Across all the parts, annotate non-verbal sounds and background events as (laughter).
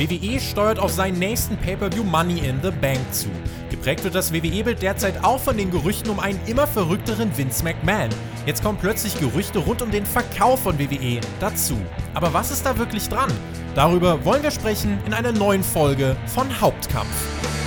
WWE steuert auf seinen nächsten Pay-Per-View Money in the Bank zu. Geprägt wird das WWE-Bild derzeit auch von den Gerüchten um einen immer verrückteren Vince McMahon. Jetzt kommen plötzlich Gerüchte rund um den Verkauf von WWE dazu. Aber was ist da wirklich dran? Darüber wollen wir sprechen in einer neuen Folge von Hauptkampf.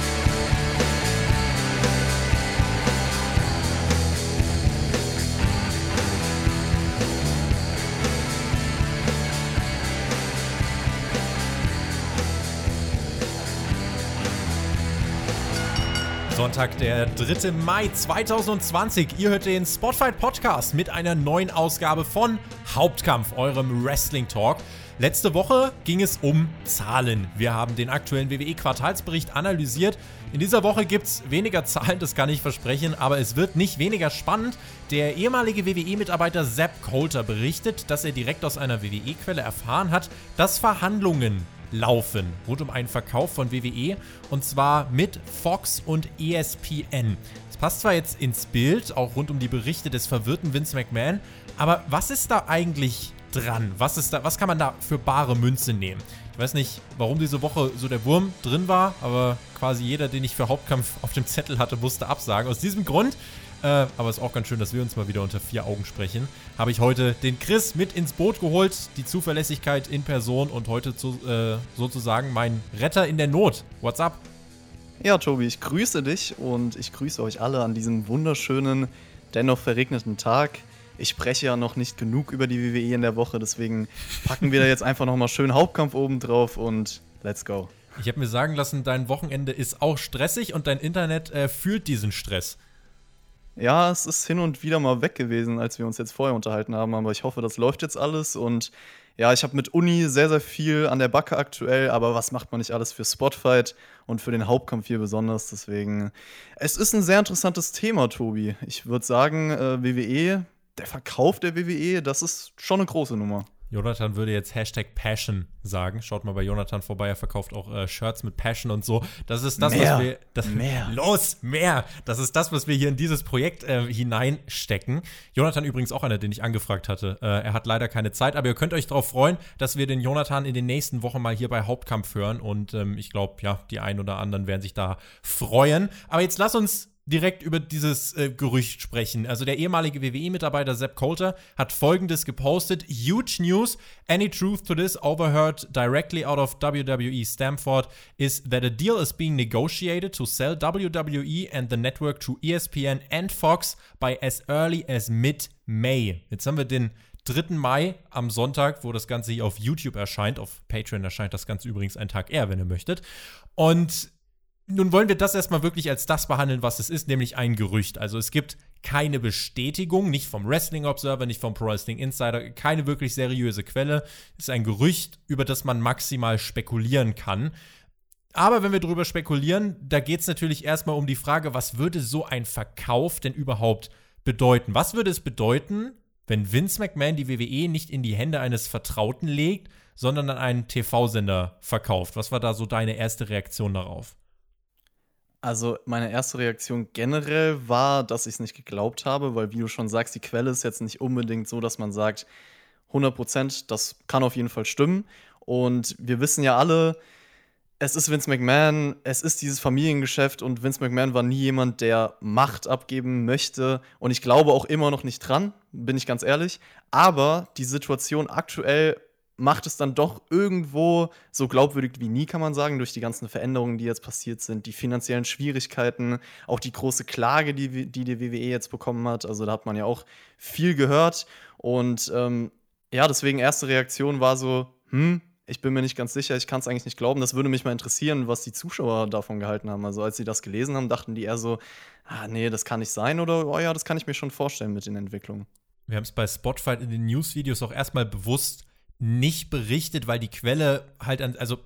Sonntag, der 3. Mai 2020. Ihr hört den Spotfight Podcast mit einer neuen Ausgabe von Hauptkampf, eurem Wrestling Talk. Letzte Woche ging es um Zahlen. Wir haben den aktuellen WWE-Quartalsbericht analysiert. In dieser Woche gibt es weniger Zahlen, das kann ich versprechen, aber es wird nicht weniger spannend. Der ehemalige WWE-Mitarbeiter Sepp Coulter berichtet, dass er direkt aus einer WWE-Quelle erfahren hat, dass Verhandlungen laufen rund um einen Verkauf von WWE und zwar mit Fox und ESPN. Es passt zwar jetzt ins Bild, auch rund um die Berichte des verwirrten Vince McMahon, aber was ist da eigentlich dran? Was, ist da, was kann man da für bare Münze nehmen? Ich weiß nicht, warum diese Woche so der Wurm drin war, aber quasi jeder, den ich für Hauptkampf auf dem Zettel hatte, musste absagen. Aus diesem Grund äh, aber es ist auch ganz schön, dass wir uns mal wieder unter vier Augen sprechen. Habe ich heute den Chris mit ins Boot geholt, die Zuverlässigkeit in Person und heute zu, äh, sozusagen mein Retter in der Not. What's up? Ja, Tobi, ich grüße dich und ich grüße euch alle an diesem wunderschönen, dennoch verregneten Tag. Ich spreche ja noch nicht genug über die WWE in der Woche, deswegen packen wir da jetzt einfach nochmal schön Hauptkampf oben drauf und let's go. Ich habe mir sagen lassen, dein Wochenende ist auch stressig und dein Internet äh, fühlt diesen Stress. Ja, es ist hin und wieder mal weg gewesen, als wir uns jetzt vorher unterhalten haben, aber ich hoffe, das läuft jetzt alles und ja, ich habe mit Uni sehr, sehr viel an der Backe aktuell, aber was macht man nicht alles für Spotfight und für den Hauptkampf hier besonders? Deswegen, es ist ein sehr interessantes Thema, Tobi. Ich würde sagen, äh, WWE, der Verkauf der WWE, das ist schon eine große Nummer. Jonathan würde jetzt Hashtag Passion sagen. Schaut mal bei Jonathan vorbei, er verkauft auch äh, Shirts mit Passion und so. Das ist das, mehr, was wir. Das, mehr. Los, mehr! Das ist das, was wir hier in dieses Projekt äh, hineinstecken. Jonathan übrigens auch einer, den ich angefragt hatte. Äh, er hat leider keine Zeit, aber ihr könnt euch darauf freuen, dass wir den Jonathan in den nächsten Wochen mal hier bei Hauptkampf hören. Und ähm, ich glaube, ja, die einen oder anderen werden sich da freuen. Aber jetzt lass uns direkt über dieses äh, Gerücht sprechen. Also der ehemalige WWE-Mitarbeiter Sepp Coulter hat folgendes gepostet. Huge news. Any truth to this overheard directly out of WWE Stamford is that a deal is being negotiated to sell WWE and the network to ESPN and Fox by as early as mid-May. Jetzt haben wir den 3. Mai am Sonntag, wo das Ganze hier auf YouTube erscheint. Auf Patreon erscheint das Ganze übrigens einen Tag eher, wenn ihr möchtet. Und nun wollen wir das erstmal wirklich als das behandeln, was es ist, nämlich ein Gerücht. Also es gibt keine Bestätigung, nicht vom Wrestling Observer, nicht vom Pro Wrestling Insider, keine wirklich seriöse Quelle. Es ist ein Gerücht, über das man maximal spekulieren kann. Aber wenn wir darüber spekulieren, da geht es natürlich erstmal um die Frage, was würde so ein Verkauf denn überhaupt bedeuten? Was würde es bedeuten, wenn Vince McMahon die WWE nicht in die Hände eines Vertrauten legt, sondern an einen TV-Sender verkauft? Was war da so deine erste Reaktion darauf? Also meine erste Reaktion generell war, dass ich es nicht geglaubt habe, weil wie du schon sagst, die Quelle ist jetzt nicht unbedingt so, dass man sagt, 100 Prozent, das kann auf jeden Fall stimmen. Und wir wissen ja alle, es ist Vince McMahon, es ist dieses Familiengeschäft und Vince McMahon war nie jemand, der Macht abgeben möchte. Und ich glaube auch immer noch nicht dran, bin ich ganz ehrlich. Aber die Situation aktuell macht es dann doch irgendwo so glaubwürdig wie nie, kann man sagen, durch die ganzen Veränderungen, die jetzt passiert sind, die finanziellen Schwierigkeiten, auch die große Klage, die die, die WWE jetzt bekommen hat. Also da hat man ja auch viel gehört. Und ähm, ja, deswegen erste Reaktion war so, hm, ich bin mir nicht ganz sicher, ich kann es eigentlich nicht glauben. Das würde mich mal interessieren, was die Zuschauer davon gehalten haben. Also als sie das gelesen haben, dachten die eher so, ah nee, das kann nicht sein oder oh ja, das kann ich mir schon vorstellen mit den Entwicklungen. Wir haben es bei Spotify in den News-Videos auch erstmal bewusst nicht berichtet, weil die Quelle halt an, also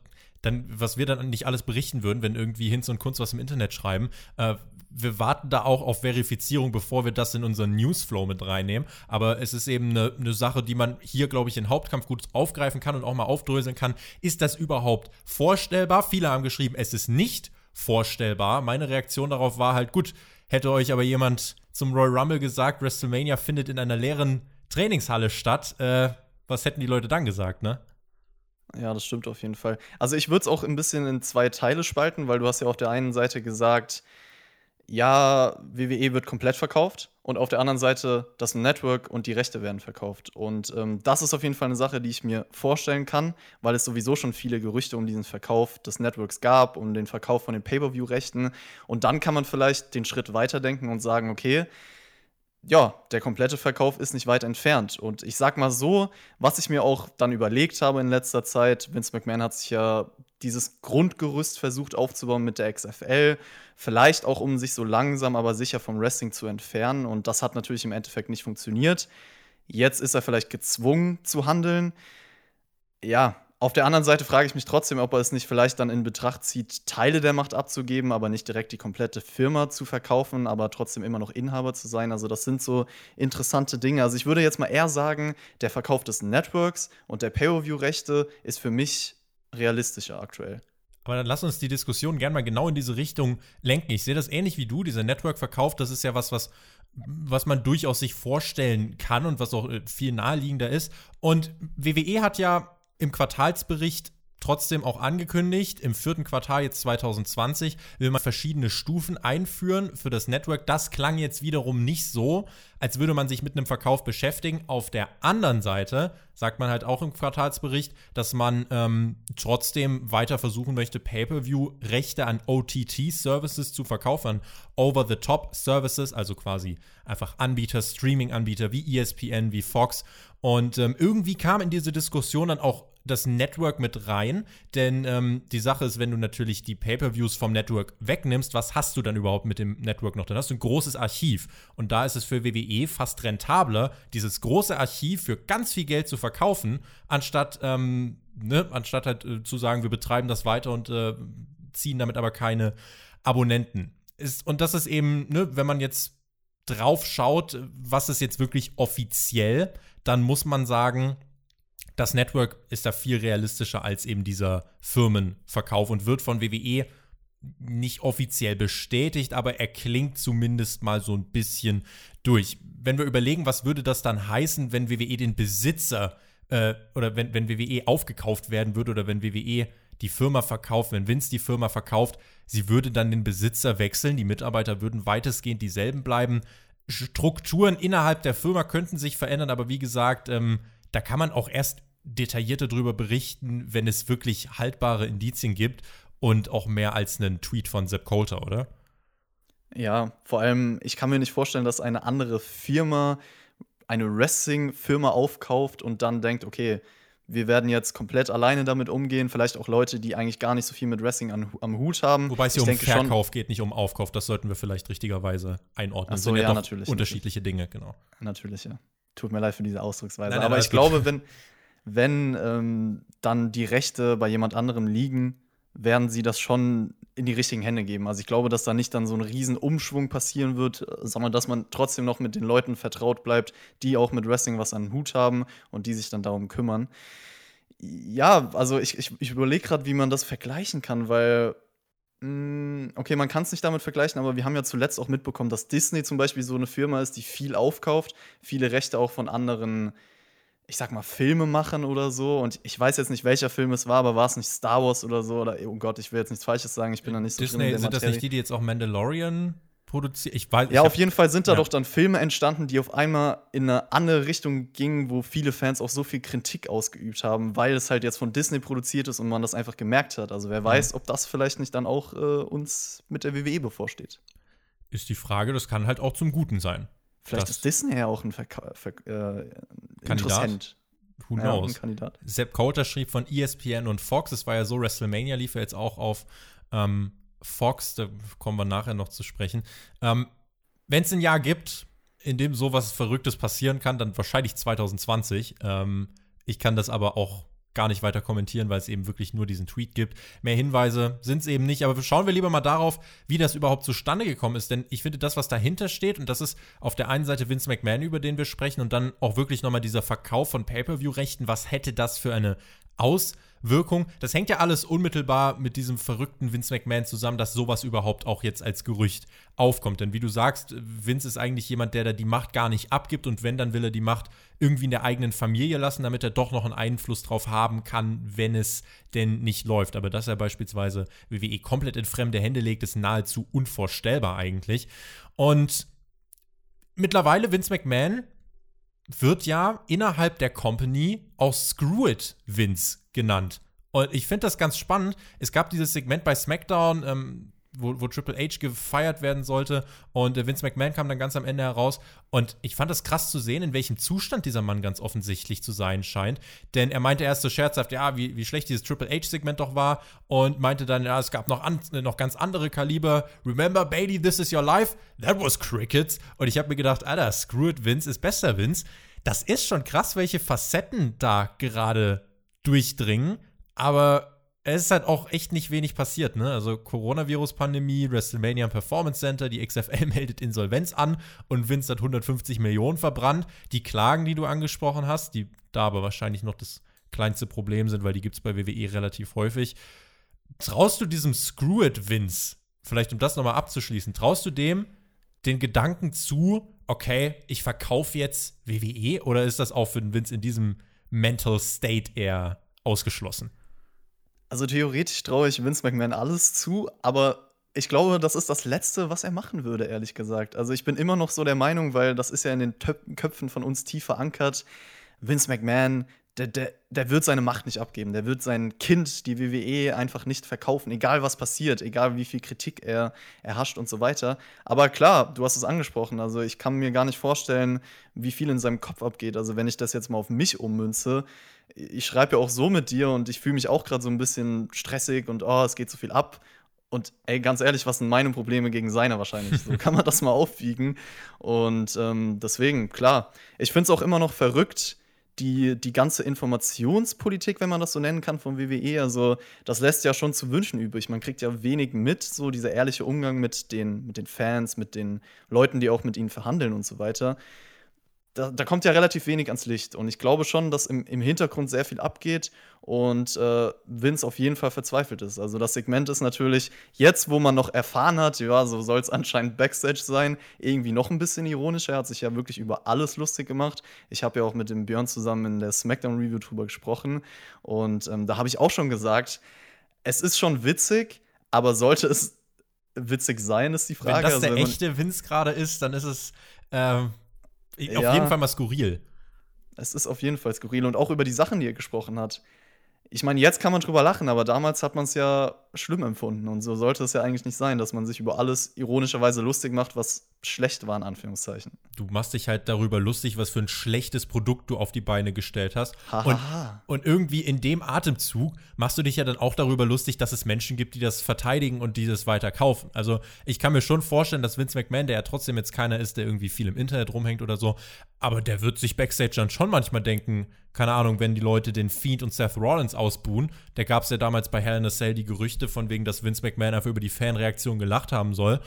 dann, was wir dann nicht alles berichten würden, wenn irgendwie Hinz und Kunst was im Internet schreiben. Äh, wir warten da auch auf Verifizierung, bevor wir das in unseren Newsflow mit reinnehmen. Aber es ist eben eine, eine Sache, die man hier, glaube ich, in Hauptkampf gut aufgreifen kann und auch mal aufdröseln kann. Ist das überhaupt vorstellbar? Viele haben geschrieben, es ist nicht vorstellbar. Meine Reaktion darauf war halt, gut, hätte euch aber jemand zum Royal Rumble gesagt, WrestleMania findet in einer leeren Trainingshalle statt, äh, was hätten die Leute dann gesagt, ne? Ja, das stimmt auf jeden Fall. Also ich würde es auch ein bisschen in zwei Teile spalten, weil du hast ja auf der einen Seite gesagt, ja, WWE wird komplett verkauft und auf der anderen Seite das Network und die Rechte werden verkauft. Und ähm, das ist auf jeden Fall eine Sache, die ich mir vorstellen kann, weil es sowieso schon viele Gerüchte um diesen Verkauf des Networks gab, um den Verkauf von den Pay-per-view-Rechten. Und dann kann man vielleicht den Schritt weiterdenken und sagen, okay, ja, der komplette Verkauf ist nicht weit entfernt. Und ich sag mal so, was ich mir auch dann überlegt habe in letzter Zeit, Vince McMahon hat sich ja dieses Grundgerüst versucht aufzubauen mit der XFL. Vielleicht auch, um sich so langsam, aber sicher vom Wrestling zu entfernen. Und das hat natürlich im Endeffekt nicht funktioniert. Jetzt ist er vielleicht gezwungen zu handeln. Ja, auf der anderen Seite frage ich mich trotzdem, ob er es nicht vielleicht dann in Betracht zieht, Teile der Macht abzugeben, aber nicht direkt die komplette Firma zu verkaufen, aber trotzdem immer noch Inhaber zu sein. Also das sind so interessante Dinge. Also ich würde jetzt mal eher sagen, der Verkauf des Networks und der Pay-per-view-Rechte ist für mich realistischer aktuell. Aber dann lass uns die Diskussion gerne mal genau in diese Richtung lenken. Ich sehe das ähnlich wie du. Dieser Network-Verkauf, das ist ja was, was, was man durchaus sich vorstellen kann und was auch äh, viel naheliegender ist. Und WWE hat ja im Quartalsbericht trotzdem auch angekündigt, im vierten Quartal jetzt 2020 will man verschiedene Stufen einführen für das Network. Das klang jetzt wiederum nicht so, als würde man sich mit einem Verkauf beschäftigen. Auf der anderen Seite sagt man halt auch im Quartalsbericht, dass man ähm, trotzdem weiter versuchen möchte, Pay-per-view-Rechte an OTT-Services zu verkaufen, Over-the-Top-Services, also quasi einfach Anbieter, Streaming-Anbieter wie ESPN, wie Fox. Und ähm, irgendwie kam in diese Diskussion dann auch das Network mit rein. Denn ähm, die Sache ist, wenn du natürlich die Pay-per-Views vom Network wegnimmst, was hast du dann überhaupt mit dem Network noch? Dann hast du ein großes Archiv. Und da ist es für WWE fast rentabler, dieses große Archiv für ganz viel Geld zu verkaufen, anstatt, ähm, ne, anstatt halt äh, zu sagen, wir betreiben das weiter und äh, ziehen damit aber keine Abonnenten. Ist, und das ist eben, ne, wenn man jetzt drauf schaut, was ist jetzt wirklich offiziell, dann muss man sagen, das Network ist da viel realistischer als eben dieser Firmenverkauf und wird von WWE nicht offiziell bestätigt, aber er klingt zumindest mal so ein bisschen durch. Wenn wir überlegen, was würde das dann heißen, wenn WWE den Besitzer äh, oder wenn, wenn WWE aufgekauft werden würde oder wenn WWE die Firma verkauft, wenn Vince die Firma verkauft, sie würde dann den Besitzer wechseln, die Mitarbeiter würden weitestgehend dieselben bleiben. Strukturen innerhalb der Firma könnten sich verändern, aber wie gesagt, ähm, da kann man auch erst detaillierter darüber berichten, wenn es wirklich haltbare Indizien gibt und auch mehr als einen Tweet von Sepp Coulter, oder? Ja, vor allem, ich kann mir nicht vorstellen, dass eine andere Firma eine Wrestling-Firma aufkauft und dann denkt, okay, wir werden jetzt komplett alleine damit umgehen. Vielleicht auch Leute, die eigentlich gar nicht so viel mit Wrestling an, am Hut haben. Wobei es hier ich um Verkauf geht, nicht um Aufkauf. Das sollten wir vielleicht richtigerweise einordnen. Ach so, das sind ja, ja natürlich, unterschiedliche natürlich. Dinge, genau. Natürlich, ja. Tut mir leid für diese Ausdrucksweise. Nein, nein, Aber ich glaube, wenn, (laughs) wenn ähm, dann die Rechte bei jemand anderem liegen, werden sie das schon in die richtigen Hände geben. Also ich glaube, dass da nicht dann so ein riesen Umschwung passieren wird, sondern dass man trotzdem noch mit den Leuten vertraut bleibt, die auch mit Wrestling was an den Hut haben und die sich dann darum kümmern. Ja, also ich, ich, ich überlege gerade, wie man das vergleichen kann, weil mm, Okay, man kann es nicht damit vergleichen, aber wir haben ja zuletzt auch mitbekommen, dass Disney zum Beispiel so eine Firma ist, die viel aufkauft, viele Rechte auch von anderen ich sag mal, Filme machen oder so. Und ich weiß jetzt nicht, welcher Film es war, aber war es nicht Star Wars oder so? Oder, oh Gott, ich will jetzt nichts Falsches sagen, ich bin da nicht so Disney, sind das nicht die, die jetzt auch Mandalorian produzieren? Ich weiß, ja, ich auf jeden Fall sind da ja. doch dann Filme entstanden, die auf einmal in eine andere Richtung gingen, wo viele Fans auch so viel Kritik ausgeübt haben, weil es halt jetzt von Disney produziert ist und man das einfach gemerkt hat. Also wer weiß, ob das vielleicht nicht dann auch äh, uns mit der WWE bevorsteht. Ist die Frage, das kann halt auch zum Guten sein. Vielleicht ist Disney ja auch ein Verka Ver äh, Interessent. Who knows? Ja, Kandidat. Sepp Coulter schrieb von ESPN und Fox. Es war ja so, WrestleMania lief ja jetzt auch auf ähm, Fox. Da kommen wir nachher noch zu sprechen. Ähm, Wenn es ein Jahr gibt, in dem sowas Verrücktes passieren kann, dann wahrscheinlich 2020. Ähm, ich kann das aber auch gar nicht weiter kommentieren, weil es eben wirklich nur diesen Tweet gibt. Mehr Hinweise sind es eben nicht, aber schauen wir lieber mal darauf, wie das überhaupt zustande gekommen ist, denn ich finde das, was dahinter steht, und das ist auf der einen Seite Vince McMahon, über den wir sprechen, und dann auch wirklich nochmal dieser Verkauf von Pay-Per-View-Rechten, was hätte das für eine Aus Wirkung. Das hängt ja alles unmittelbar mit diesem verrückten Vince McMahon zusammen, dass sowas überhaupt auch jetzt als Gerücht aufkommt. Denn wie du sagst, Vince ist eigentlich jemand, der da die Macht gar nicht abgibt und wenn, dann will er die Macht irgendwie in der eigenen Familie lassen, damit er doch noch einen Einfluss drauf haben kann, wenn es denn nicht läuft. Aber dass er beispielsweise WWE komplett in fremde Hände legt, ist nahezu unvorstellbar eigentlich. Und mittlerweile Vince McMahon wird ja innerhalb der Company auch Screw It Vince genannt. Und ich finde das ganz spannend. Es gab dieses Segment bei SmackDown, ähm, wo, wo, Triple H gefeiert werden sollte. Und äh, Vince McMahon kam dann ganz am Ende heraus. Und ich fand es krass zu sehen, in welchem Zustand dieser Mann ganz offensichtlich zu sein scheint. Denn er meinte erst so scherzhaft, ja, wie, wie schlecht dieses Triple H-Segment doch war. Und meinte dann, ja, es gab noch, an, noch ganz andere Kaliber. Remember, Bailey, this is your life? That was crickets. Und ich habe mir gedacht, Alter, screw it, Vince ist besser, Vince. Das ist schon krass, welche Facetten da gerade durchdringen. Aber es ist halt auch echt nicht wenig passiert, ne? Also Coronavirus-Pandemie, WrestleMania Performance Center, die XFL (laughs) meldet Insolvenz an und Vince hat 150 Millionen verbrannt. Die Klagen, die du angesprochen hast, die da aber wahrscheinlich noch das kleinste Problem sind, weil die gibt es bei WWE relativ häufig. Traust du diesem Screw It Vince, vielleicht um das nochmal abzuschließen, traust du dem den Gedanken zu, okay, ich verkaufe jetzt WWE oder ist das auch für den Vince in diesem Mental State eher ausgeschlossen? Also theoretisch traue ich Vince McMahon alles zu, aber ich glaube, das ist das Letzte, was er machen würde, ehrlich gesagt. Also ich bin immer noch so der Meinung, weil das ist ja in den Töp Köpfen von uns tief verankert. Vince McMahon, der, der, der wird seine Macht nicht abgeben. Der wird sein Kind, die WWE, einfach nicht verkaufen, egal was passiert, egal wie viel Kritik er erhascht und so weiter. Aber klar, du hast es angesprochen. Also ich kann mir gar nicht vorstellen, wie viel in seinem Kopf abgeht. Also wenn ich das jetzt mal auf mich ummünze, ich schreibe ja auch so mit dir und ich fühle mich auch gerade so ein bisschen stressig und oh, es geht so viel ab. Und ey, ganz ehrlich, was sind meine Probleme gegen seine wahrscheinlich? So kann man das mal aufwiegen. Und ähm, deswegen, klar, ich finde es auch immer noch verrückt, die, die ganze Informationspolitik, wenn man das so nennen kann, von WWE, also das lässt ja schon zu wünschen übrig. Man kriegt ja wenig mit, so dieser ehrliche Umgang mit den, mit den Fans, mit den Leuten, die auch mit ihnen verhandeln und so weiter da, da, kommt ja relativ wenig ans Licht. Und ich glaube schon, dass im, im Hintergrund sehr viel abgeht und äh, Vince auf jeden Fall verzweifelt ist. Also das Segment ist natürlich jetzt, wo man noch erfahren hat, ja, so soll es anscheinend Backstage sein, irgendwie noch ein bisschen ironisch. Er hat sich ja wirklich über alles lustig gemacht. Ich habe ja auch mit dem Björn zusammen in der SmackDown-Review drüber gesprochen. Und ähm, da habe ich auch schon gesagt, es ist schon witzig, aber sollte es witzig sein, ist die Frage. Wenn das der also, echte Vince gerade ist, dann ist es ähm, auf ja, jeden Fall mal skurril. Es ist auf jeden Fall skurril und auch über die Sachen, die er gesprochen hat ich meine, jetzt kann man drüber lachen, aber damals hat man es ja schlimm empfunden. Und so sollte es ja eigentlich nicht sein, dass man sich über alles ironischerweise lustig macht, was schlecht war, in Anführungszeichen. Du machst dich halt darüber lustig, was für ein schlechtes Produkt du auf die Beine gestellt hast. und, und irgendwie in dem Atemzug machst du dich ja dann auch darüber lustig, dass es Menschen gibt, die das verteidigen und die das weiter kaufen. Also ich kann mir schon vorstellen, dass Vince McMahon, der ja trotzdem jetzt keiner ist, der irgendwie viel im Internet rumhängt oder so, aber der wird sich Backstage dann schon manchmal denken, keine Ahnung, wenn die Leute den Fiend und Seth Rollins ausbuhen, da gab es ja damals bei Hell in a Cell die Gerüchte von wegen, dass Vince McMahon einfach über die Fanreaktion gelacht haben soll.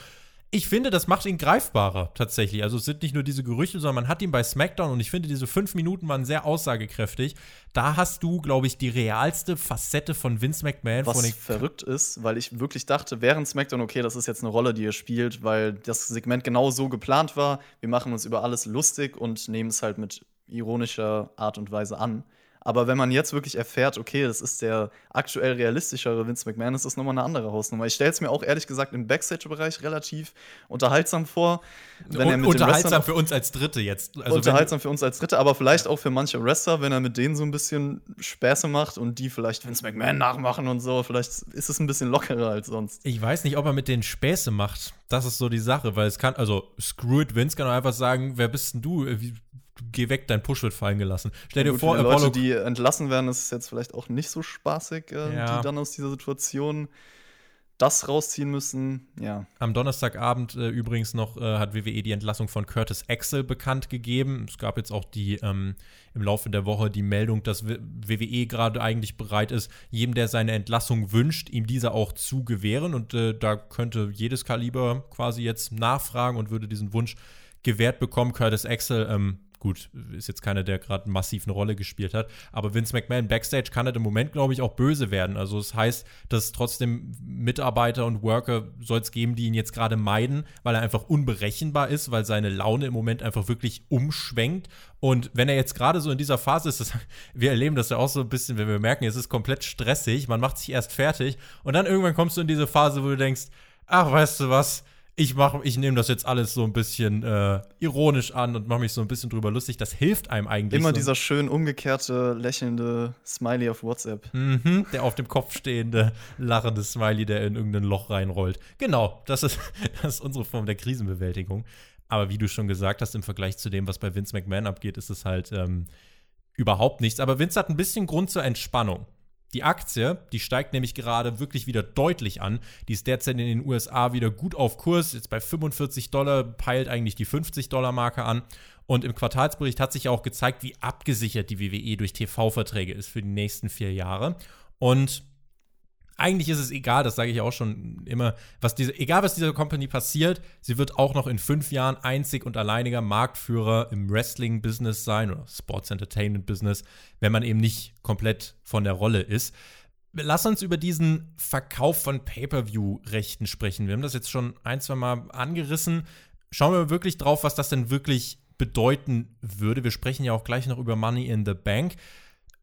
Ich finde, das macht ihn greifbarer tatsächlich. Also es sind nicht nur diese Gerüchte, sondern man hat ihn bei SmackDown und ich finde, diese fünf Minuten waren sehr aussagekräftig. Da hast du, glaube ich, die realste Facette von Vince McMahon. Was verrückt ist, weil ich wirklich dachte, während SmackDown, okay, das ist jetzt eine Rolle, die er spielt, weil das Segment genau so geplant war. Wir machen uns über alles lustig und nehmen es halt mit ironischer Art und Weise an. Aber wenn man jetzt wirklich erfährt, okay, das ist der aktuell realistischere Vince McMahon, ist das nochmal eine andere Hausnummer. Ich stelle es mir auch ehrlich gesagt im Backstage-Bereich relativ unterhaltsam vor. Wenn er mit unterhaltsam für uns als Dritte jetzt. Also unterhaltsam für uns als Dritte, aber vielleicht auch für manche Wrestler, wenn er mit denen so ein bisschen Späße macht und die vielleicht Vince McMahon nachmachen und so. Vielleicht ist es ein bisschen lockerer als sonst. Ich weiß nicht, ob er mit denen Späße macht. Das ist so die Sache, weil es kann, also Screw it, Vince kann auch einfach sagen, wer bist denn du? Geh weg, dein Push wird fallen gelassen. Stell dir gut, vor, die Leute, die entlassen werden, ist es jetzt vielleicht auch nicht so spaßig, äh, ja. die dann aus dieser Situation das rausziehen müssen. Ja. Am Donnerstagabend äh, übrigens noch äh, hat WWE die Entlassung von Curtis Axel bekannt gegeben. Es gab jetzt auch die ähm, im Laufe der Woche die Meldung, dass WWE gerade eigentlich bereit ist, jedem, der seine Entlassung wünscht, ihm diese auch zu gewähren. Und äh, da könnte jedes Kaliber quasi jetzt nachfragen und würde diesen Wunsch gewährt bekommen. Curtis Axel ähm, gut, ist jetzt keiner, der gerade massiv eine Rolle gespielt hat. Aber Vince McMahon backstage kann halt im Moment, glaube ich, auch böse werden. Also das heißt, dass trotzdem Mitarbeiter und Worker soll es geben, die ihn jetzt gerade meiden, weil er einfach unberechenbar ist, weil seine Laune im Moment einfach wirklich umschwenkt. Und wenn er jetzt gerade so in dieser Phase ist, das, (laughs) wir erleben das ja auch so ein bisschen, wenn wir merken, es ist komplett stressig, man macht sich erst fertig und dann irgendwann kommst du in diese Phase, wo du denkst, ach, weißt du was, ich mache, ich nehme das jetzt alles so ein bisschen äh, ironisch an und mache mich so ein bisschen drüber lustig. Das hilft einem eigentlich. Immer so. dieser schön umgekehrte, lächelnde Smiley auf WhatsApp. Mhm, der auf dem Kopf stehende, lachende Smiley, der in irgendein Loch reinrollt. Genau, das ist, (laughs) das ist unsere Form der Krisenbewältigung. Aber wie du schon gesagt hast, im Vergleich zu dem, was bei Vince McMahon abgeht, ist es halt ähm, überhaupt nichts. Aber Vince hat ein bisschen Grund zur Entspannung. Die Aktie, die steigt nämlich gerade wirklich wieder deutlich an. Die ist derzeit in den USA wieder gut auf Kurs. Jetzt bei 45 Dollar peilt eigentlich die 50 Dollar Marke an. Und im Quartalsbericht hat sich auch gezeigt, wie abgesichert die WWE durch TV-Verträge ist für die nächsten vier Jahre. Und eigentlich ist es egal, das sage ich auch schon immer, was diese, egal was dieser Company passiert, sie wird auch noch in fünf Jahren einzig und alleiniger Marktführer im Wrestling-Business sein oder Sports Entertainment-Business, wenn man eben nicht komplett von der Rolle ist. Lass uns über diesen Verkauf von Pay-per-view-Rechten sprechen. Wir haben das jetzt schon ein, zwei Mal angerissen. Schauen wir wirklich drauf, was das denn wirklich bedeuten würde. Wir sprechen ja auch gleich noch über Money in the Bank.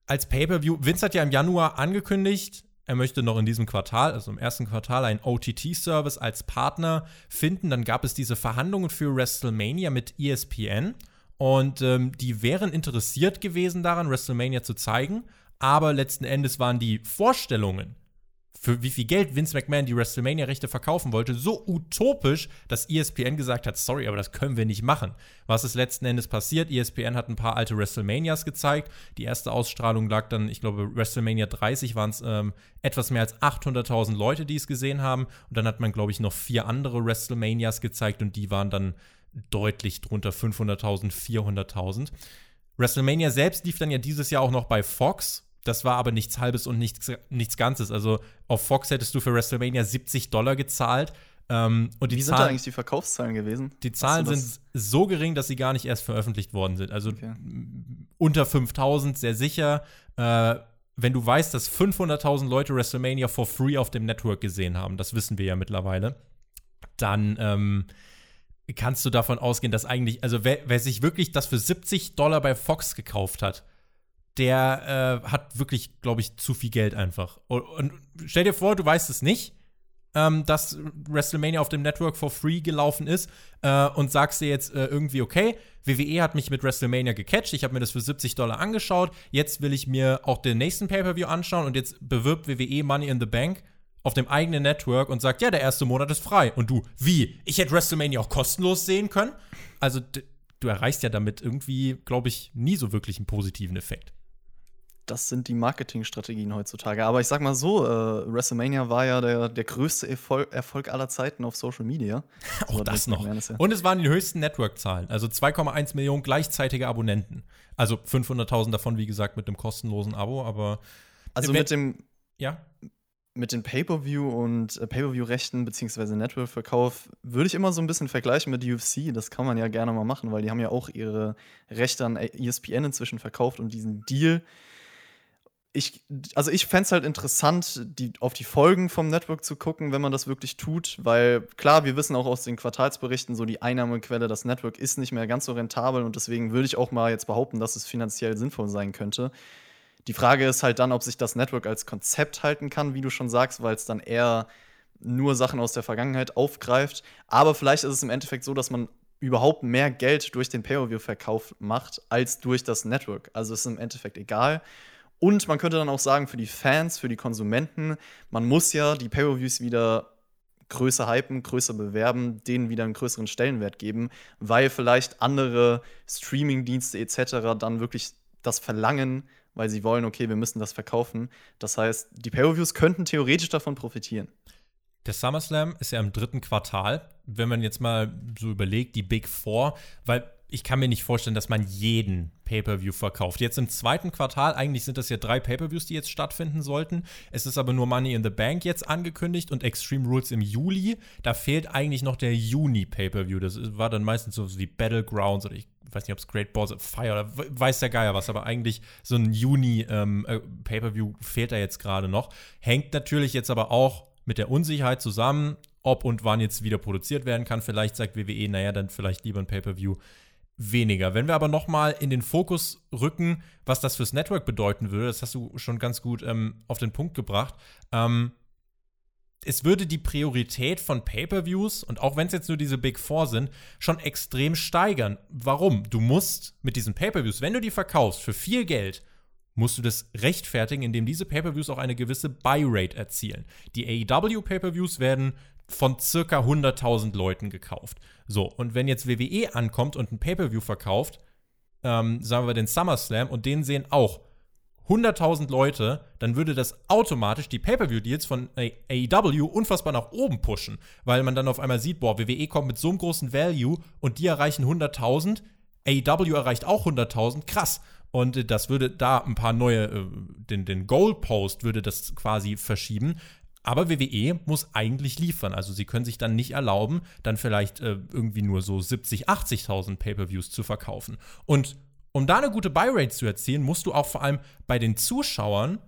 Als Pay-per-view, Vince hat ja im Januar angekündigt, er möchte noch in diesem Quartal, also im ersten Quartal, einen OTT-Service als Partner finden. Dann gab es diese Verhandlungen für WrestleMania mit ESPN. Und ähm, die wären interessiert gewesen daran, WrestleMania zu zeigen. Aber letzten Endes waren die Vorstellungen für wie viel Geld Vince McMahon die WrestleMania-Rechte verkaufen wollte, so utopisch, dass ESPN gesagt hat, sorry, aber das können wir nicht machen. Was ist letzten Endes passiert? ESPN hat ein paar alte WrestleManias gezeigt. Die erste Ausstrahlung lag dann, ich glaube, WrestleMania 30 waren es ähm, etwas mehr als 800.000 Leute, die es gesehen haben. Und dann hat man, glaube ich, noch vier andere WrestleManias gezeigt und die waren dann deutlich drunter 500.000, 400.000. WrestleMania selbst lief dann ja dieses Jahr auch noch bei Fox das war aber nichts Halbes und nichts, nichts Ganzes. Also auf Fox hättest du für WrestleMania 70 Dollar gezahlt. Ähm, und die Wie sind da eigentlich die Verkaufszahlen gewesen? Die Zahlen sind so gering, dass sie gar nicht erst veröffentlicht worden sind. Also okay. unter 5000 sehr sicher. Äh, wenn du weißt, dass 500.000 Leute WrestleMania for free auf dem Network gesehen haben, das wissen wir ja mittlerweile, dann ähm, kannst du davon ausgehen, dass eigentlich, also wer, wer sich wirklich das für 70 Dollar bei Fox gekauft hat, der äh, hat wirklich, glaube ich, zu viel Geld einfach. Und, und, stell dir vor, du weißt es nicht, ähm, dass WrestleMania auf dem Network for free gelaufen ist äh, und sagst dir jetzt äh, irgendwie, okay, WWE hat mich mit WrestleMania gecatcht, ich habe mir das für 70 Dollar angeschaut, jetzt will ich mir auch den nächsten Pay-Per-View anschauen und jetzt bewirbt WWE Money in the Bank auf dem eigenen Network und sagt, ja, der erste Monat ist frei. Und du, wie? Ich hätte WrestleMania auch kostenlos sehen können? Also, du erreichst ja damit irgendwie, glaube ich, nie so wirklich einen positiven Effekt das sind die Marketingstrategien heutzutage. Aber ich sag mal so, äh, WrestleMania war ja der, der größte Erfolg, Erfolg aller Zeiten auf Social Media. Auch das noch. Und es waren die höchsten Network-Zahlen. Also 2,1 Millionen gleichzeitige Abonnenten. Also 500.000 davon, wie gesagt, mit dem kostenlosen Abo, aber. Also mit dem. Ja. Mit den Pay-Per-View und äh, Pay-Per-View-Rechten beziehungsweise Network-Verkauf würde ich immer so ein bisschen vergleichen mit UFC. Das kann man ja gerne mal machen, weil die haben ja auch ihre Rechte an ESPN inzwischen verkauft und diesen Deal ich, also ich fände es halt interessant, die, auf die Folgen vom Network zu gucken, wenn man das wirklich tut, weil klar, wir wissen auch aus den Quartalsberichten, so die Einnahmequelle, das Network ist nicht mehr ganz so rentabel und deswegen würde ich auch mal jetzt behaupten, dass es finanziell sinnvoll sein könnte. Die Frage ist halt dann, ob sich das Network als Konzept halten kann, wie du schon sagst, weil es dann eher nur Sachen aus der Vergangenheit aufgreift. Aber vielleicht ist es im Endeffekt so, dass man überhaupt mehr Geld durch den Pay-Per-View-Verkauf macht, als durch das Network. Also ist im Endeffekt egal. Und man könnte dann auch sagen, für die Fans, für die Konsumenten, man muss ja die Pay-Per-Views wieder größer hypen, größer bewerben, denen wieder einen größeren Stellenwert geben, weil vielleicht andere Streaming-Dienste etc. dann wirklich das verlangen, weil sie wollen, okay, wir müssen das verkaufen. Das heißt, die Pay-Per-Views könnten theoretisch davon profitieren. Der SummerSlam ist ja im dritten Quartal. Wenn man jetzt mal so überlegt, die Big Four, weil ich kann mir nicht vorstellen, dass man jeden Pay-per-View verkauft. Jetzt im zweiten Quartal, eigentlich sind das ja drei Pay-per-Views, die jetzt stattfinden sollten. Es ist aber nur Money in the Bank jetzt angekündigt und Extreme Rules im Juli. Da fehlt eigentlich noch der Juni Pay-per-View. Das war dann meistens so wie Battlegrounds oder ich weiß nicht, ob es Great Balls of Fire oder weiß der Geier was, aber eigentlich so ein Juni ähm, äh, fehlt da jetzt gerade noch. Hängt natürlich jetzt aber auch mit der Unsicherheit zusammen, ob und wann jetzt wieder produziert werden kann. Vielleicht sagt WWE, naja, dann vielleicht lieber ein Pay-Per-View weniger. Wenn wir aber noch mal in den Fokus rücken, was das fürs Network bedeuten würde, das hast du schon ganz gut ähm, auf den Punkt gebracht. Ähm, es würde die Priorität von Pay-per-Views und auch wenn es jetzt nur diese Big Four sind, schon extrem steigern. Warum? Du musst mit diesen Pay-per-Views, wenn du die verkaufst für viel Geld, musst du das rechtfertigen, indem diese Pay-per-Views auch eine gewisse Buy-Rate erzielen. Die AEW Pay-per-Views werden von circa 100.000 Leuten gekauft. So, und wenn jetzt WWE ankommt und ein Pay-per-View verkauft, ähm, sagen wir den SummerSlam, und den sehen auch 100.000 Leute, dann würde das automatisch die Pay-Per-View-Deals von AEW unfassbar nach oben pushen, weil man dann auf einmal sieht, boah, WWE kommt mit so einem großen Value und die erreichen 100.000, AEW erreicht auch 100.000, krass. Und äh, das würde da ein paar neue, äh, den, den Goalpost würde das quasi verschieben. Aber WWE muss eigentlich liefern. Also sie können sich dann nicht erlauben, dann vielleicht äh, irgendwie nur so 70, 80.000 Pay-per-Views zu verkaufen. Und um da eine gute Buy-Rate zu erzielen, musst du auch vor allem bei den Zuschauern,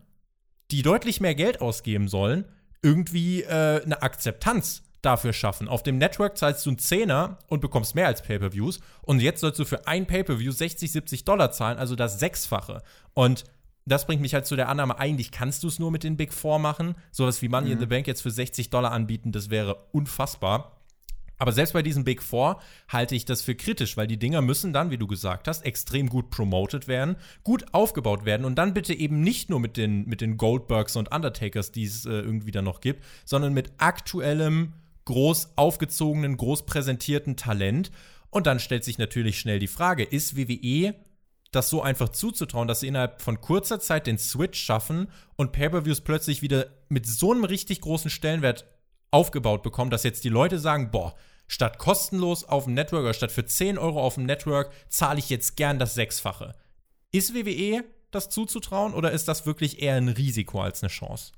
die deutlich mehr Geld ausgeben sollen, irgendwie äh, eine Akzeptanz dafür schaffen. Auf dem Network zahlst du einen Zehner und bekommst mehr als Pay-Per-Views. Und jetzt sollst du für ein Pay-Per-View 60, 70 Dollar zahlen, also das Sechsfache. Und das bringt mich halt zu der Annahme, eigentlich kannst du es nur mit den Big Four machen. Sowas wie Money mhm. in the Bank jetzt für 60 Dollar anbieten, das wäre unfassbar. Aber selbst bei diesen Big Four halte ich das für kritisch, weil die Dinger müssen dann, wie du gesagt hast, extrem gut promoted werden, gut aufgebaut werden und dann bitte eben nicht nur mit den, mit den Goldbergs und Undertakers, die es äh, irgendwie dann noch gibt, sondern mit aktuellem, groß aufgezogenen, groß präsentierten Talent. Und dann stellt sich natürlich schnell die Frage, ist WWE das so einfach zuzutrauen, dass sie innerhalb von kurzer Zeit den Switch schaffen und Pay-per-Views plötzlich wieder mit so einem richtig großen Stellenwert aufgebaut bekommen, dass jetzt die Leute sagen, boah, statt kostenlos auf dem Network oder statt für 10 Euro auf dem Network zahle ich jetzt gern das Sechsfache. Ist WWE das zuzutrauen oder ist das wirklich eher ein Risiko als eine Chance?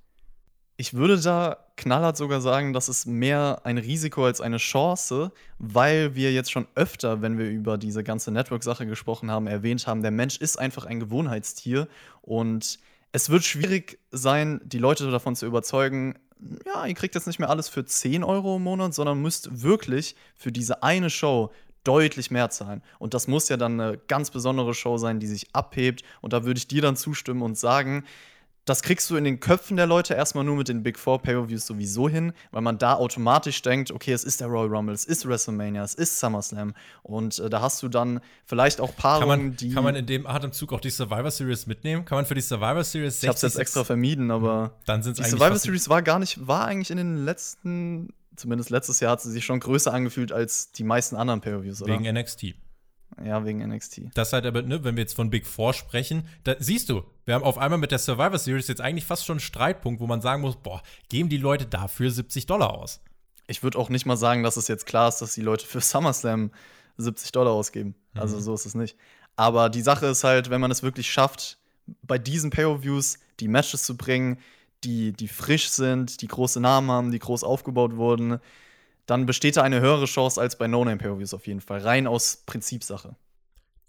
Ich würde da knallhart sogar sagen, das ist mehr ein Risiko als eine Chance, weil wir jetzt schon öfter, wenn wir über diese ganze Network-Sache gesprochen haben, erwähnt haben, der Mensch ist einfach ein Gewohnheitstier und es wird schwierig sein, die Leute davon zu überzeugen, ja, ihr kriegt jetzt nicht mehr alles für 10 Euro im Monat, sondern müsst wirklich für diese eine Show deutlich mehr zahlen. Und das muss ja dann eine ganz besondere Show sein, die sich abhebt. Und da würde ich dir dann zustimmen und sagen, das kriegst du in den Köpfen der Leute erstmal nur mit den Big Four Pay-Per-Views sowieso hin, weil man da automatisch denkt, okay, es ist der Royal Rumble, es ist WrestleMania, es ist SummerSlam und äh, da hast du dann vielleicht auch Paarungen, kann man, die Kann man in dem Atemzug auch die Survivor Series mitnehmen? Kann man für die Survivor Series 60 Ich hab's jetzt extra vermieden, aber hm, dann sind's die Survivor Series war gar nicht, war eigentlich in den letzten, zumindest letztes Jahr hat sie sich schon größer angefühlt als die meisten anderen Pay-Per-Views, oder? Wegen NXT. Ja, wegen NXT. Das halt aber, ne, wenn wir jetzt von Big Four sprechen, da siehst du, wir haben auf einmal mit der Survivor Series jetzt eigentlich fast schon einen Streitpunkt, wo man sagen muss, boah, geben die Leute dafür 70 Dollar aus. Ich würde auch nicht mal sagen, dass es jetzt klar ist, dass die Leute für SummerSlam 70 Dollar ausgeben. Also mhm. so ist es nicht. Aber die Sache ist halt, wenn man es wirklich schafft, bei diesen Pay-Per-Views die Matches zu bringen, die, die frisch sind, die große Namen haben, die groß aufgebaut wurden, dann besteht da eine höhere Chance als bei No-Name Pay-Per-Views auf jeden Fall. Rein aus Prinzipsache.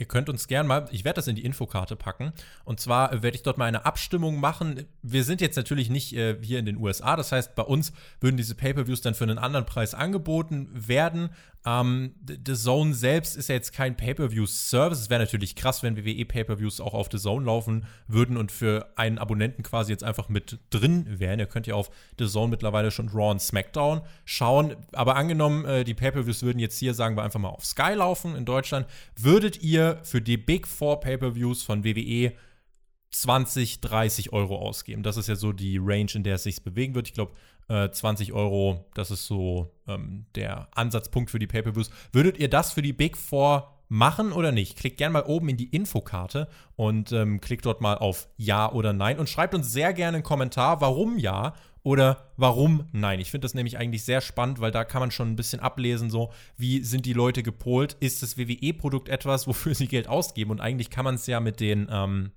Ihr könnt uns gern mal, ich werde das in die Infokarte packen. Und zwar werde ich dort mal eine Abstimmung machen. Wir sind jetzt natürlich nicht äh, hier in den USA. Das heißt, bei uns würden diese Pay-Per-Views dann für einen anderen Preis angeboten werden. Ähm, The Zone selbst ist ja jetzt kein Pay-Per-View-Service. Es wäre natürlich krass, wenn WWE Pay-Per-Views auch auf The Zone laufen würden und für einen Abonnenten quasi jetzt einfach mit drin wären. Ihr könnt ja auf The Zone mittlerweile schon Raw und SmackDown schauen. Aber angenommen, äh, die Pay-Per-Views würden jetzt hier, sagen wir einfach mal, auf Sky laufen in Deutschland, würdet ihr für die Big Four Pay-Per-Views von WWE 20, 30 Euro ausgeben. Das ist ja so die Range, in der es sich bewegen wird. Ich glaube, äh, 20 Euro, das ist so ähm, der Ansatzpunkt für die Pay-Per-Views. Würdet ihr das für die Big Four machen oder nicht? Klickt gerne mal oben in die Infokarte und ähm, klickt dort mal auf Ja oder Nein und schreibt uns sehr gerne einen Kommentar, warum Ja oder warum nein. Ich finde das nämlich eigentlich sehr spannend, weil da kann man schon ein bisschen ablesen, so wie sind die Leute gepolt. Ist das WWE-Produkt etwas, (laughs) wofür sie Geld ausgeben? Und eigentlich kann man es ja mit den ähm,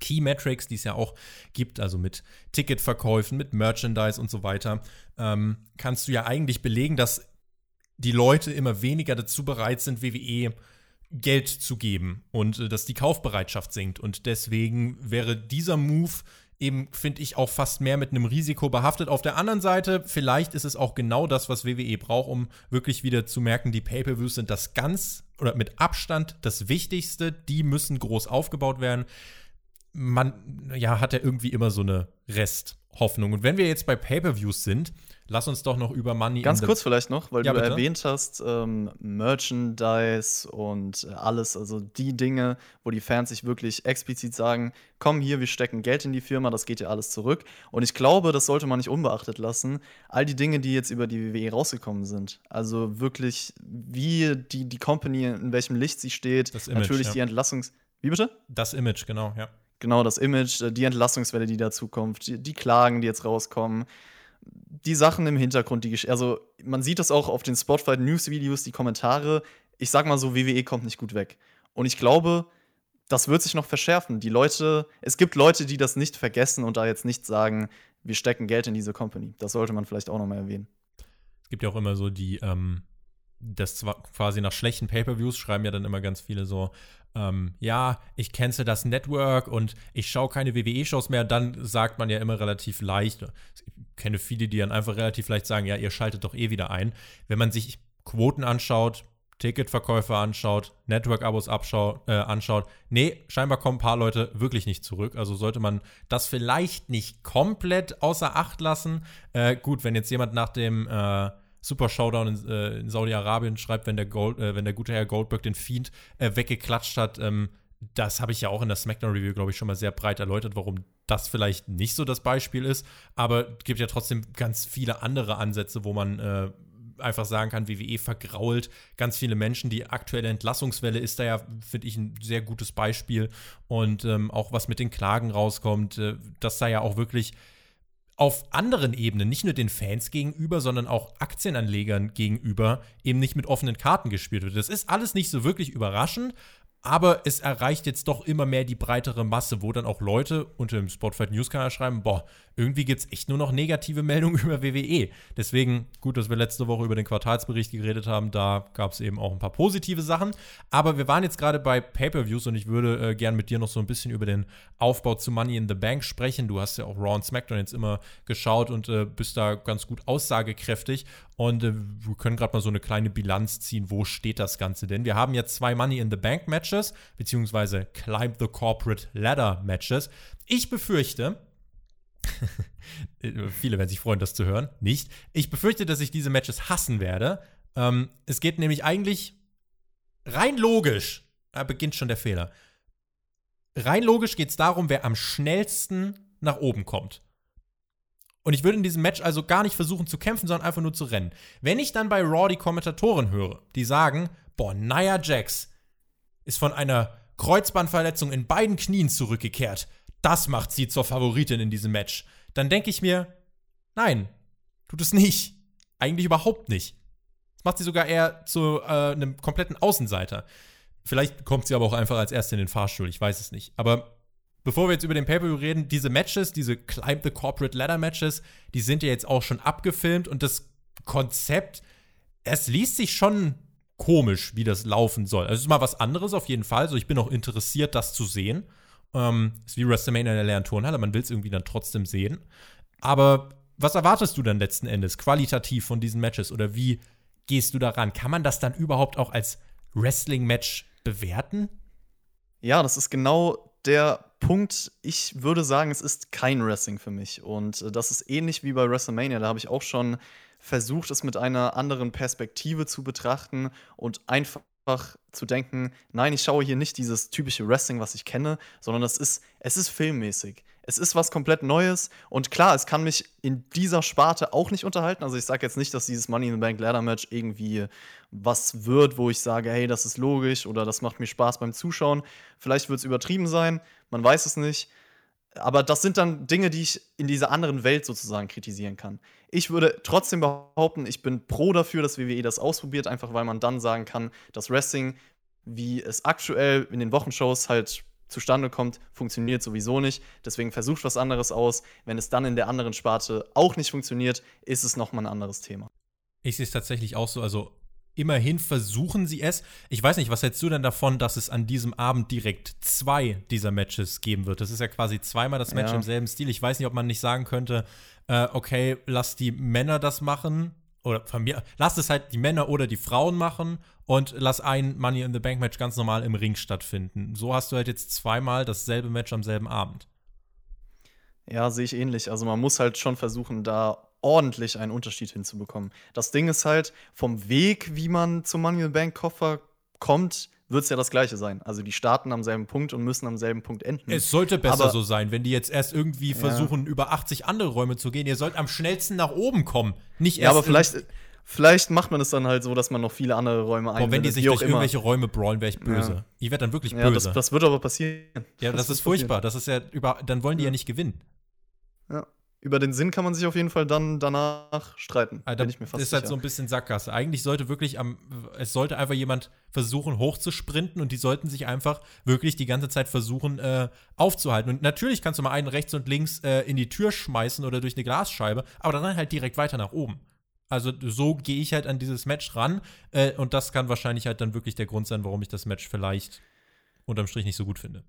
Key Metrics, die es ja auch gibt, also mit Ticketverkäufen, mit Merchandise und so weiter, ähm, kannst du ja eigentlich belegen, dass die Leute immer weniger dazu bereit sind, WWE Geld zu geben und äh, dass die Kaufbereitschaft sinkt. Und deswegen wäre dieser Move eben, finde ich, auch fast mehr mit einem Risiko behaftet. Auf der anderen Seite, vielleicht ist es auch genau das, was WWE braucht, um wirklich wieder zu merken, die Pay-Per-Views sind das ganz oder mit Abstand das Wichtigste. Die müssen groß aufgebaut werden. Man, ja, hat ja irgendwie immer so eine Resthoffnung. Und wenn wir jetzt bei Pay-Per-Views sind, Lass uns doch noch über Money. Ganz kurz vielleicht noch, weil ja, du bitte? erwähnt hast, ähm, Merchandise und alles, also die Dinge, wo die Fans sich wirklich explizit sagen, komm hier, wir stecken Geld in die Firma, das geht ja alles zurück. Und ich glaube, das sollte man nicht unbeachtet lassen. All die Dinge, die jetzt über die WWE rausgekommen sind, also wirklich, wie die, die Company, in welchem Licht sie steht, Image, natürlich ja. die Entlassungs... Wie bitte? Das Image, genau, ja. Genau, das Image, äh, die Entlassungswelle, die dazu kommt, die, die Klagen, die jetzt rauskommen die Sachen im Hintergrund, die also man sieht das auch auf den Spotify News Videos, die Kommentare. Ich sag mal so, WWE kommt nicht gut weg. Und ich glaube, das wird sich noch verschärfen. Die Leute, es gibt Leute, die das nicht vergessen und da jetzt nicht sagen, wir stecken Geld in diese Company. Das sollte man vielleicht auch noch mal erwähnen. Es gibt ja auch immer so die, ähm, das zwar quasi nach schlechten Pay-per-Views schreiben ja dann immer ganz viele so, ähm, ja, ich cancel das Network und ich schaue keine WWE-Shows mehr, dann sagt man ja immer relativ leicht, ich kenne viele, die dann einfach relativ leicht sagen, ja, ihr schaltet doch eh wieder ein. Wenn man sich Quoten anschaut, Ticketverkäufe anschaut, Network-Abos äh, anschaut, nee, scheinbar kommen ein paar Leute wirklich nicht zurück. Also sollte man das vielleicht nicht komplett außer Acht lassen. Äh, gut, wenn jetzt jemand nach dem äh, Super Showdown in, äh, in Saudi-Arabien schreibt, wenn der, Gold, äh, wenn der gute Herr Goldberg den Fiend äh, weggeklatscht hat. Ähm, das habe ich ja auch in der SmackDown-Review, glaube ich, schon mal sehr breit erläutert, warum das vielleicht nicht so das Beispiel ist. Aber es gibt ja trotzdem ganz viele andere Ansätze, wo man äh, einfach sagen kann, WWE vergrault ganz viele Menschen. Die aktuelle Entlassungswelle ist da ja, finde ich, ein sehr gutes Beispiel. Und ähm, auch was mit den Klagen rauskommt, äh, dass da ja auch wirklich auf anderen Ebenen, nicht nur den Fans gegenüber, sondern auch Aktienanlegern gegenüber, eben nicht mit offenen Karten gespielt wird. Das ist alles nicht so wirklich überraschend, aber es erreicht jetzt doch immer mehr die breitere Masse, wo dann auch Leute unter dem Spotify News Kanal schreiben, boah, irgendwie gibt es echt nur noch negative Meldungen (laughs) über WWE. Deswegen gut, dass wir letzte Woche über den Quartalsbericht geredet haben, da gab es eben auch ein paar positive Sachen. Aber wir waren jetzt gerade bei Pay-per-Views und ich würde äh, gern mit dir noch so ein bisschen über den Aufbau zu Money in the Bank sprechen. Du hast ja auch Raw und SmackDown jetzt immer geschaut und äh, bist da ganz gut aussagekräftig. Und äh, wir können gerade mal so eine kleine Bilanz ziehen, wo steht das Ganze denn? Wir haben jetzt zwei Money in the Bank Matches, beziehungsweise Climb the Corporate Ladder Matches. Ich befürchte, (laughs) viele werden sich freuen, das zu hören, nicht. Ich befürchte, dass ich diese Matches hassen werde. Ähm, es geht nämlich eigentlich rein logisch, da beginnt schon der Fehler. Rein logisch geht es darum, wer am schnellsten nach oben kommt. Und ich würde in diesem Match also gar nicht versuchen zu kämpfen, sondern einfach nur zu rennen. Wenn ich dann bei Raw die Kommentatoren höre, die sagen, boah, Nia Jax ist von einer Kreuzbandverletzung in beiden Knien zurückgekehrt. Das macht sie zur Favoritin in diesem Match. Dann denke ich mir, nein, tut es nicht. Eigentlich überhaupt nicht. Das macht sie sogar eher zu äh, einem kompletten Außenseiter. Vielleicht kommt sie aber auch einfach als Erste in den Fahrstuhl, ich weiß es nicht. Aber bevor wir jetzt über den Pay-Per-View reden, diese Matches, diese Climb the Corporate Ladder Matches, die sind ja jetzt auch schon abgefilmt und das Konzept, es liest sich schon komisch, wie das laufen soll. Also es ist mal was anderes auf jeden Fall. Also ich bin auch interessiert, das zu sehen. Ähm, ist wie WrestleMania in der leeren Turnhalle, man will es irgendwie dann trotzdem sehen. Aber was erwartest du dann letzten Endes qualitativ von diesen Matches oder wie gehst du daran? Kann man das dann überhaupt auch als Wrestling-Match bewerten? Ja, das ist genau der Punkt, ich würde sagen, es ist kein Wrestling für mich. Und äh, das ist ähnlich wie bei WrestleMania. Da habe ich auch schon versucht, es mit einer anderen Perspektive zu betrachten und einfach zu denken, nein, ich schaue hier nicht dieses typische Wrestling, was ich kenne, sondern das ist, es ist filmmäßig. Es ist was komplett Neues und klar, es kann mich in dieser Sparte auch nicht unterhalten. Also ich sage jetzt nicht, dass dieses Money in the Bank Ladder Match irgendwie was wird, wo ich sage, hey, das ist logisch oder das macht mir Spaß beim Zuschauen. Vielleicht wird es übertrieben sein, man weiß es nicht. Aber das sind dann Dinge, die ich in dieser anderen Welt sozusagen kritisieren kann. Ich würde trotzdem behaupten, ich bin pro dafür, dass WWE das ausprobiert, einfach weil man dann sagen kann, dass Wrestling, wie es aktuell in den Wochenshows halt zustande kommt, funktioniert sowieso nicht. Deswegen versucht was anderes aus. Wenn es dann in der anderen Sparte auch nicht funktioniert, ist es nochmal ein anderes Thema. Ich sehe es tatsächlich auch so. Also immerhin versuchen sie es. Ich weiß nicht, was hältst du denn davon, dass es an diesem Abend direkt zwei dieser Matches geben wird? Das ist ja quasi zweimal das Match ja. im selben Stil. Ich weiß nicht, ob man nicht sagen könnte, äh, okay, lass die Männer das machen. Oder von mir, lass es halt die Männer oder die Frauen machen und lass ein Money in the Bank Match ganz normal im Ring stattfinden. So hast du halt jetzt zweimal dasselbe Match am selben Abend. Ja, sehe ich ähnlich. Also man muss halt schon versuchen, da ordentlich einen Unterschied hinzubekommen. Das Ding ist halt, vom Weg, wie man zum Money in Bank Koffer kommt, wird es ja das gleiche sein. Also die starten am selben Punkt und müssen am selben Punkt enden. Es sollte besser Aber, so sein, wenn die jetzt erst irgendwie ja. versuchen, über 80 andere Räume zu gehen. Ihr sollt am schnellsten nach oben kommen. Nicht erst. Ja, aber vielleicht. Vielleicht macht man es dann halt so, dass man noch viele andere Räume einbindet. wenn die sich durch irgendwelche Räume brawlen, wäre ich böse. Ja. Ich werde dann wirklich böse. Ja, das, das, wird aber passieren. Ja, das, das ist furchtbar. Das ist ja über, dann wollen die ja, ja nicht gewinnen. Ja über den Sinn kann man sich auf jeden Fall dann danach streiten. Also, bin ich mir fast ist halt so ein bisschen Sackgasse. Eigentlich sollte wirklich am, es sollte einfach jemand versuchen, hochzusprinten und die sollten sich einfach wirklich die ganze Zeit versuchen, äh, aufzuhalten. Und natürlich kannst du mal einen rechts und links äh, in die Tür schmeißen oder durch eine Glasscheibe, aber dann halt direkt weiter nach oben. Also so gehe ich halt an dieses Match ran äh, und das kann wahrscheinlich halt dann wirklich der Grund sein, warum ich das Match vielleicht unterm Strich nicht so gut finde.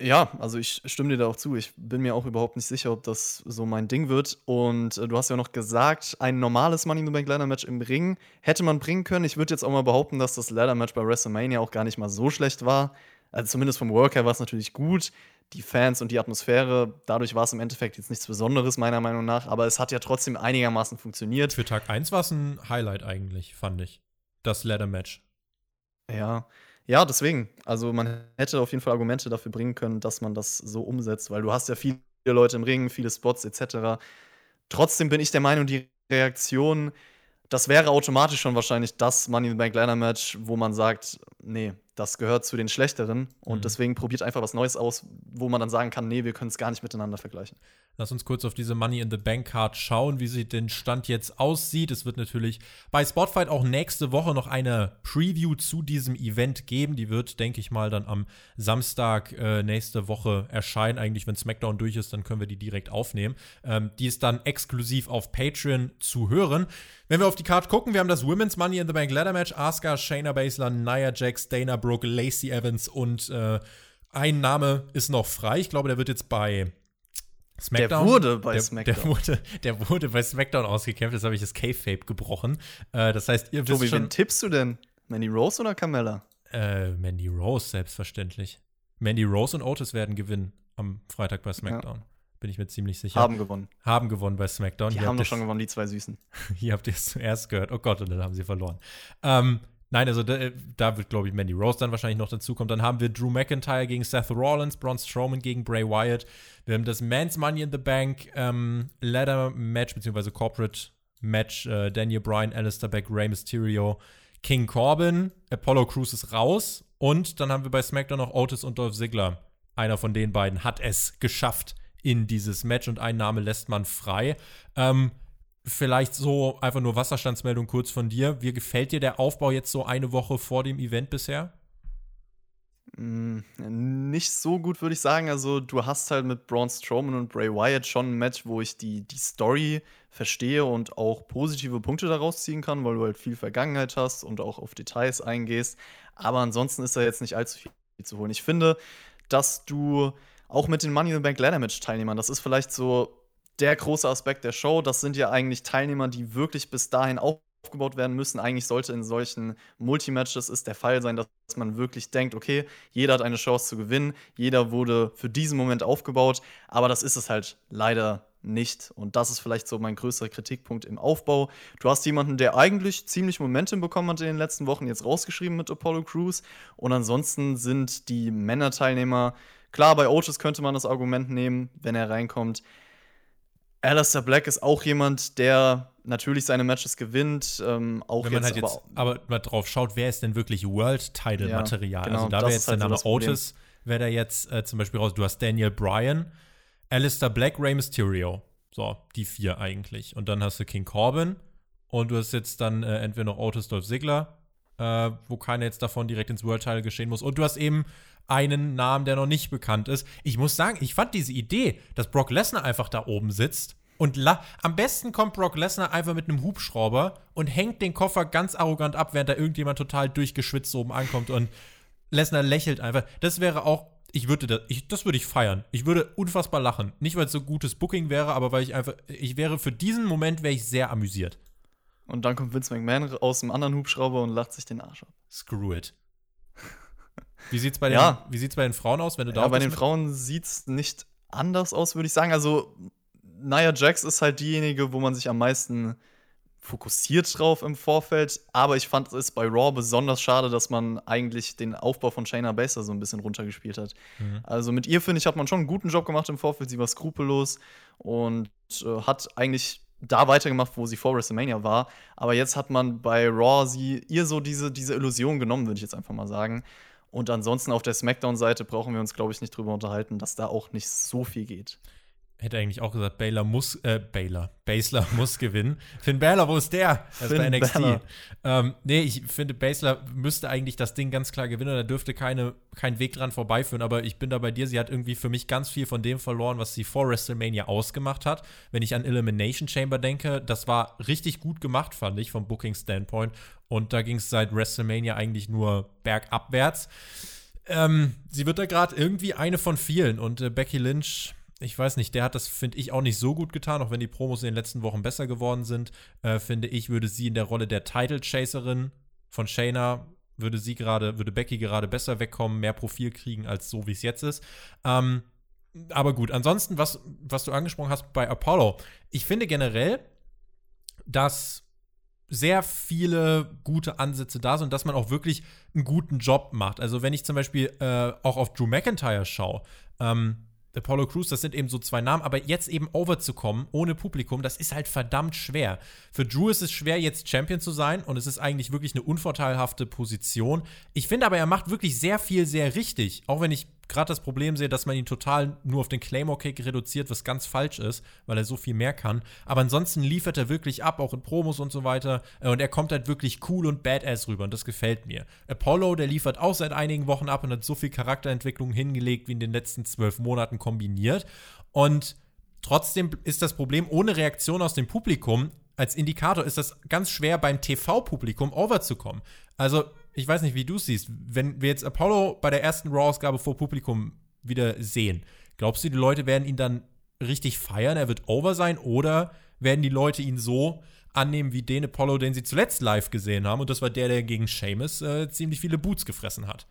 Ja, also ich stimme dir da auch zu. Ich bin mir auch überhaupt nicht sicher, ob das so mein Ding wird. Und äh, du hast ja noch gesagt, ein normales Money in the Bank Ladder Match im Ring hätte man bringen können. Ich würde jetzt auch mal behaupten, dass das Ladder Match bei WrestleMania auch gar nicht mal so schlecht war. Also zumindest vom Worker war es natürlich gut. Die Fans und die Atmosphäre, dadurch war es im Endeffekt jetzt nichts Besonderes, meiner Meinung nach. Aber es hat ja trotzdem einigermaßen funktioniert. Für Tag 1 war es ein Highlight eigentlich, fand ich. Das Ladder Match. Ja. Ja, deswegen. Also man hätte auf jeden Fall Argumente dafür bringen können, dass man das so umsetzt, weil du hast ja viele Leute im Ring, viele Spots etc. Trotzdem bin ich der Meinung, die Reaktion, das wäre automatisch schon wahrscheinlich das Money in the Bank Liner Match, wo man sagt, nee, das gehört zu den schlechteren und mhm. deswegen probiert einfach was Neues aus, wo man dann sagen kann, nee, wir können es gar nicht miteinander vergleichen. Lass uns kurz auf diese Money in the Bank Card schauen, wie sie den Stand jetzt aussieht. Es wird natürlich bei Spotfight auch nächste Woche noch eine Preview zu diesem Event geben. Die wird, denke ich mal, dann am Samstag äh, nächste Woche erscheinen. Eigentlich, wenn SmackDown durch ist, dann können wir die direkt aufnehmen. Ähm, die ist dann exklusiv auf Patreon zu hören. Wenn wir auf die Card gucken, wir haben das Women's Money in the Bank Ladder Match. Asuka, Shayna Baszler, Nia Jax, Dana Brooke, Lacey Evans und äh, ein Name ist noch frei. Ich glaube, der wird jetzt bei SmackDown. Der wurde bei der, SmackDown. Der wurde, der wurde bei SmackDown ausgekämpft. Jetzt habe ich das K-Fape gebrochen. Äh, das heißt, ihr Tobi, wisst schon. wen tippst du denn? Mandy Rose oder Carmella? Äh, Mandy Rose, selbstverständlich. Mandy Rose und Otis werden gewinnen am Freitag bei SmackDown. Ja. Bin ich mir ziemlich sicher. Haben gewonnen. Haben gewonnen bei SmackDown. Die Hier haben doch schon gewonnen, die zwei Süßen. (laughs) Hier habt ihr es zuerst gehört. Oh Gott, und dann haben sie verloren. Ähm, Nein, also da, da wird, glaube ich, Mandy Rose dann wahrscheinlich noch dazukommen. Dann haben wir Drew McIntyre gegen Seth Rollins, Braun Strowman gegen Bray Wyatt. Wir haben das Men's Money in the Bank ähm, Ladder Match, beziehungsweise Corporate Match. Äh, Daniel Bryan, Alistair Beck, Rey Mysterio, King Corbin. Apollo Crews ist raus. Und dann haben wir bei SmackDown noch Otis und Dolph Ziggler. Einer von den beiden hat es geschafft in dieses Match und ein Name lässt man frei. Ähm, vielleicht so einfach nur Wasserstandsmeldung kurz von dir. Wie gefällt dir der Aufbau jetzt so eine Woche vor dem Event bisher? Mm, nicht so gut, würde ich sagen. Also, du hast halt mit Braun Strowman und Bray Wyatt schon ein Match, wo ich die, die Story verstehe und auch positive Punkte daraus ziehen kann, weil du halt viel Vergangenheit hast und auch auf Details eingehst. Aber ansonsten ist da jetzt nicht allzu viel zu holen. Ich finde, dass du auch mit den Money in the Bank Ladder Match Teilnehmern, das ist vielleicht so der große Aspekt der Show. Das sind ja eigentlich Teilnehmer, die wirklich bis dahin aufgebaut werden müssen. Eigentlich sollte in solchen Multimatches es der Fall sein, dass man wirklich denkt, okay, jeder hat eine Chance zu gewinnen, jeder wurde für diesen Moment aufgebaut, aber das ist es halt leider nicht. Und das ist vielleicht so mein größter Kritikpunkt im Aufbau. Du hast jemanden, der eigentlich ziemlich Momentum bekommen hat in den letzten Wochen, jetzt rausgeschrieben mit Apollo Crews. Und ansonsten sind die Männerteilnehmer, klar, bei Otis könnte man das Argument nehmen, wenn er reinkommt. Alistair Black ist auch jemand, der natürlich seine Matches gewinnt. Ähm, auch Wenn man jetzt, halt jetzt aber, aber mal drauf schaut, wer ist denn wirklich World-Title-Material? Ja, genau, also da wäre jetzt halt der Name so Otis, wäre da jetzt äh, zum Beispiel raus. Du hast Daniel Bryan, Alistair Black, Rey Mysterio. So, die vier eigentlich. Und dann hast du King Corbin und du hast jetzt dann äh, entweder noch Otis Dolph Ziggler, äh, wo keiner jetzt davon direkt ins World-Title geschehen muss. Und du hast eben einen Namen, der noch nicht bekannt ist. Ich muss sagen, ich fand diese Idee, dass Brock Lesnar einfach da oben sitzt, Und am besten kommt Brock Lesnar einfach mit einem Hubschrauber und hängt den Koffer ganz arrogant ab, während da irgendjemand total durchgeschwitzt oben ankommt und Lesnar lächelt einfach. Das wäre auch, ich würde das, ich, das würde ich feiern. Ich würde unfassbar lachen. Nicht, weil es so gutes Booking wäre, aber weil ich einfach, ich wäre für diesen Moment wäre ich sehr amüsiert. Und dann kommt Vince McMahon aus dem anderen Hubschrauber und lacht sich den Arsch ab. Screw it. (laughs) Wie sieht's bei den, ja. wie sieht's bei den Frauen aus, wenn du da Ja, bei den Frauen sieht's nicht anders aus, würde ich sagen. Also Nia Jax ist halt diejenige, wo man sich am meisten fokussiert drauf im Vorfeld. Aber ich fand es bei Raw besonders schade, dass man eigentlich den Aufbau von Shayna Baszler so ein bisschen runtergespielt hat. Mhm. Also mit ihr, finde ich, hat man schon einen guten Job gemacht im Vorfeld. Sie war skrupellos und äh, hat eigentlich da weitergemacht, wo sie vor WrestleMania war. Aber jetzt hat man bei Raw sie ihr so diese, diese Illusion genommen, würde ich jetzt einfach mal sagen. Und ansonsten auf der SmackDown-Seite brauchen wir uns, glaube ich, nicht drüber unterhalten, dass da auch nicht so viel geht hätte eigentlich auch gesagt, Baylor muss, äh, Baylor, Basler (laughs) muss gewinnen. Finn Balor, wo ist der? Das ist bei NXT. Ähm, nee, ich finde, Basler müsste eigentlich das Ding ganz klar gewinnen. Da dürfte keine, kein Weg dran vorbeiführen. Aber ich bin da bei dir. Sie hat irgendwie für mich ganz viel von dem verloren, was sie vor WrestleMania ausgemacht hat. Wenn ich an Elimination Chamber denke, das war richtig gut gemacht, fand ich, vom Booking-Standpoint. Und da ging es seit WrestleMania eigentlich nur bergabwärts. Ähm, sie wird da gerade irgendwie eine von vielen. Und äh, Becky Lynch ich weiß nicht, der hat das, finde ich, auch nicht so gut getan, auch wenn die Promos in den letzten Wochen besser geworden sind. Äh, finde ich, würde sie in der Rolle der Title Chaserin von Shayna, würde sie gerade, würde Becky gerade besser wegkommen, mehr Profil kriegen, als so wie es jetzt ist. Ähm, aber gut, ansonsten, was, was du angesprochen hast bei Apollo, ich finde generell, dass sehr viele gute Ansätze da sind, dass man auch wirklich einen guten Job macht. Also wenn ich zum Beispiel äh, auch auf Drew McIntyre schaue, ähm, Apollo Crews, das sind eben so zwei Namen, aber jetzt eben overzukommen ohne Publikum, das ist halt verdammt schwer. Für Drew ist es schwer, jetzt Champion zu sein und es ist eigentlich wirklich eine unvorteilhafte Position. Ich finde aber, er macht wirklich sehr viel sehr richtig, auch wenn ich gerade das Problem sehe, dass man ihn total nur auf den Claymore-Kick reduziert, was ganz falsch ist, weil er so viel mehr kann. Aber ansonsten liefert er wirklich ab, auch in Promos und so weiter. Äh, und er kommt halt wirklich cool und badass rüber und das gefällt mir. Apollo, der liefert auch seit einigen Wochen ab und hat so viel Charakterentwicklung hingelegt, wie in den letzten zwölf Monaten kombiniert. Und trotzdem ist das Problem, ohne Reaktion aus dem Publikum als Indikator ist das ganz schwer beim TV-Publikum overzukommen. Also ich weiß nicht, wie du es siehst, wenn wir jetzt Apollo bei der ersten Raw-Ausgabe vor Publikum wieder sehen, glaubst du, die Leute werden ihn dann richtig feiern, er wird over sein, oder werden die Leute ihn so annehmen wie den Apollo, den sie zuletzt live gesehen haben, und das war der, der gegen Seamus äh, ziemlich viele Boots gefressen hat?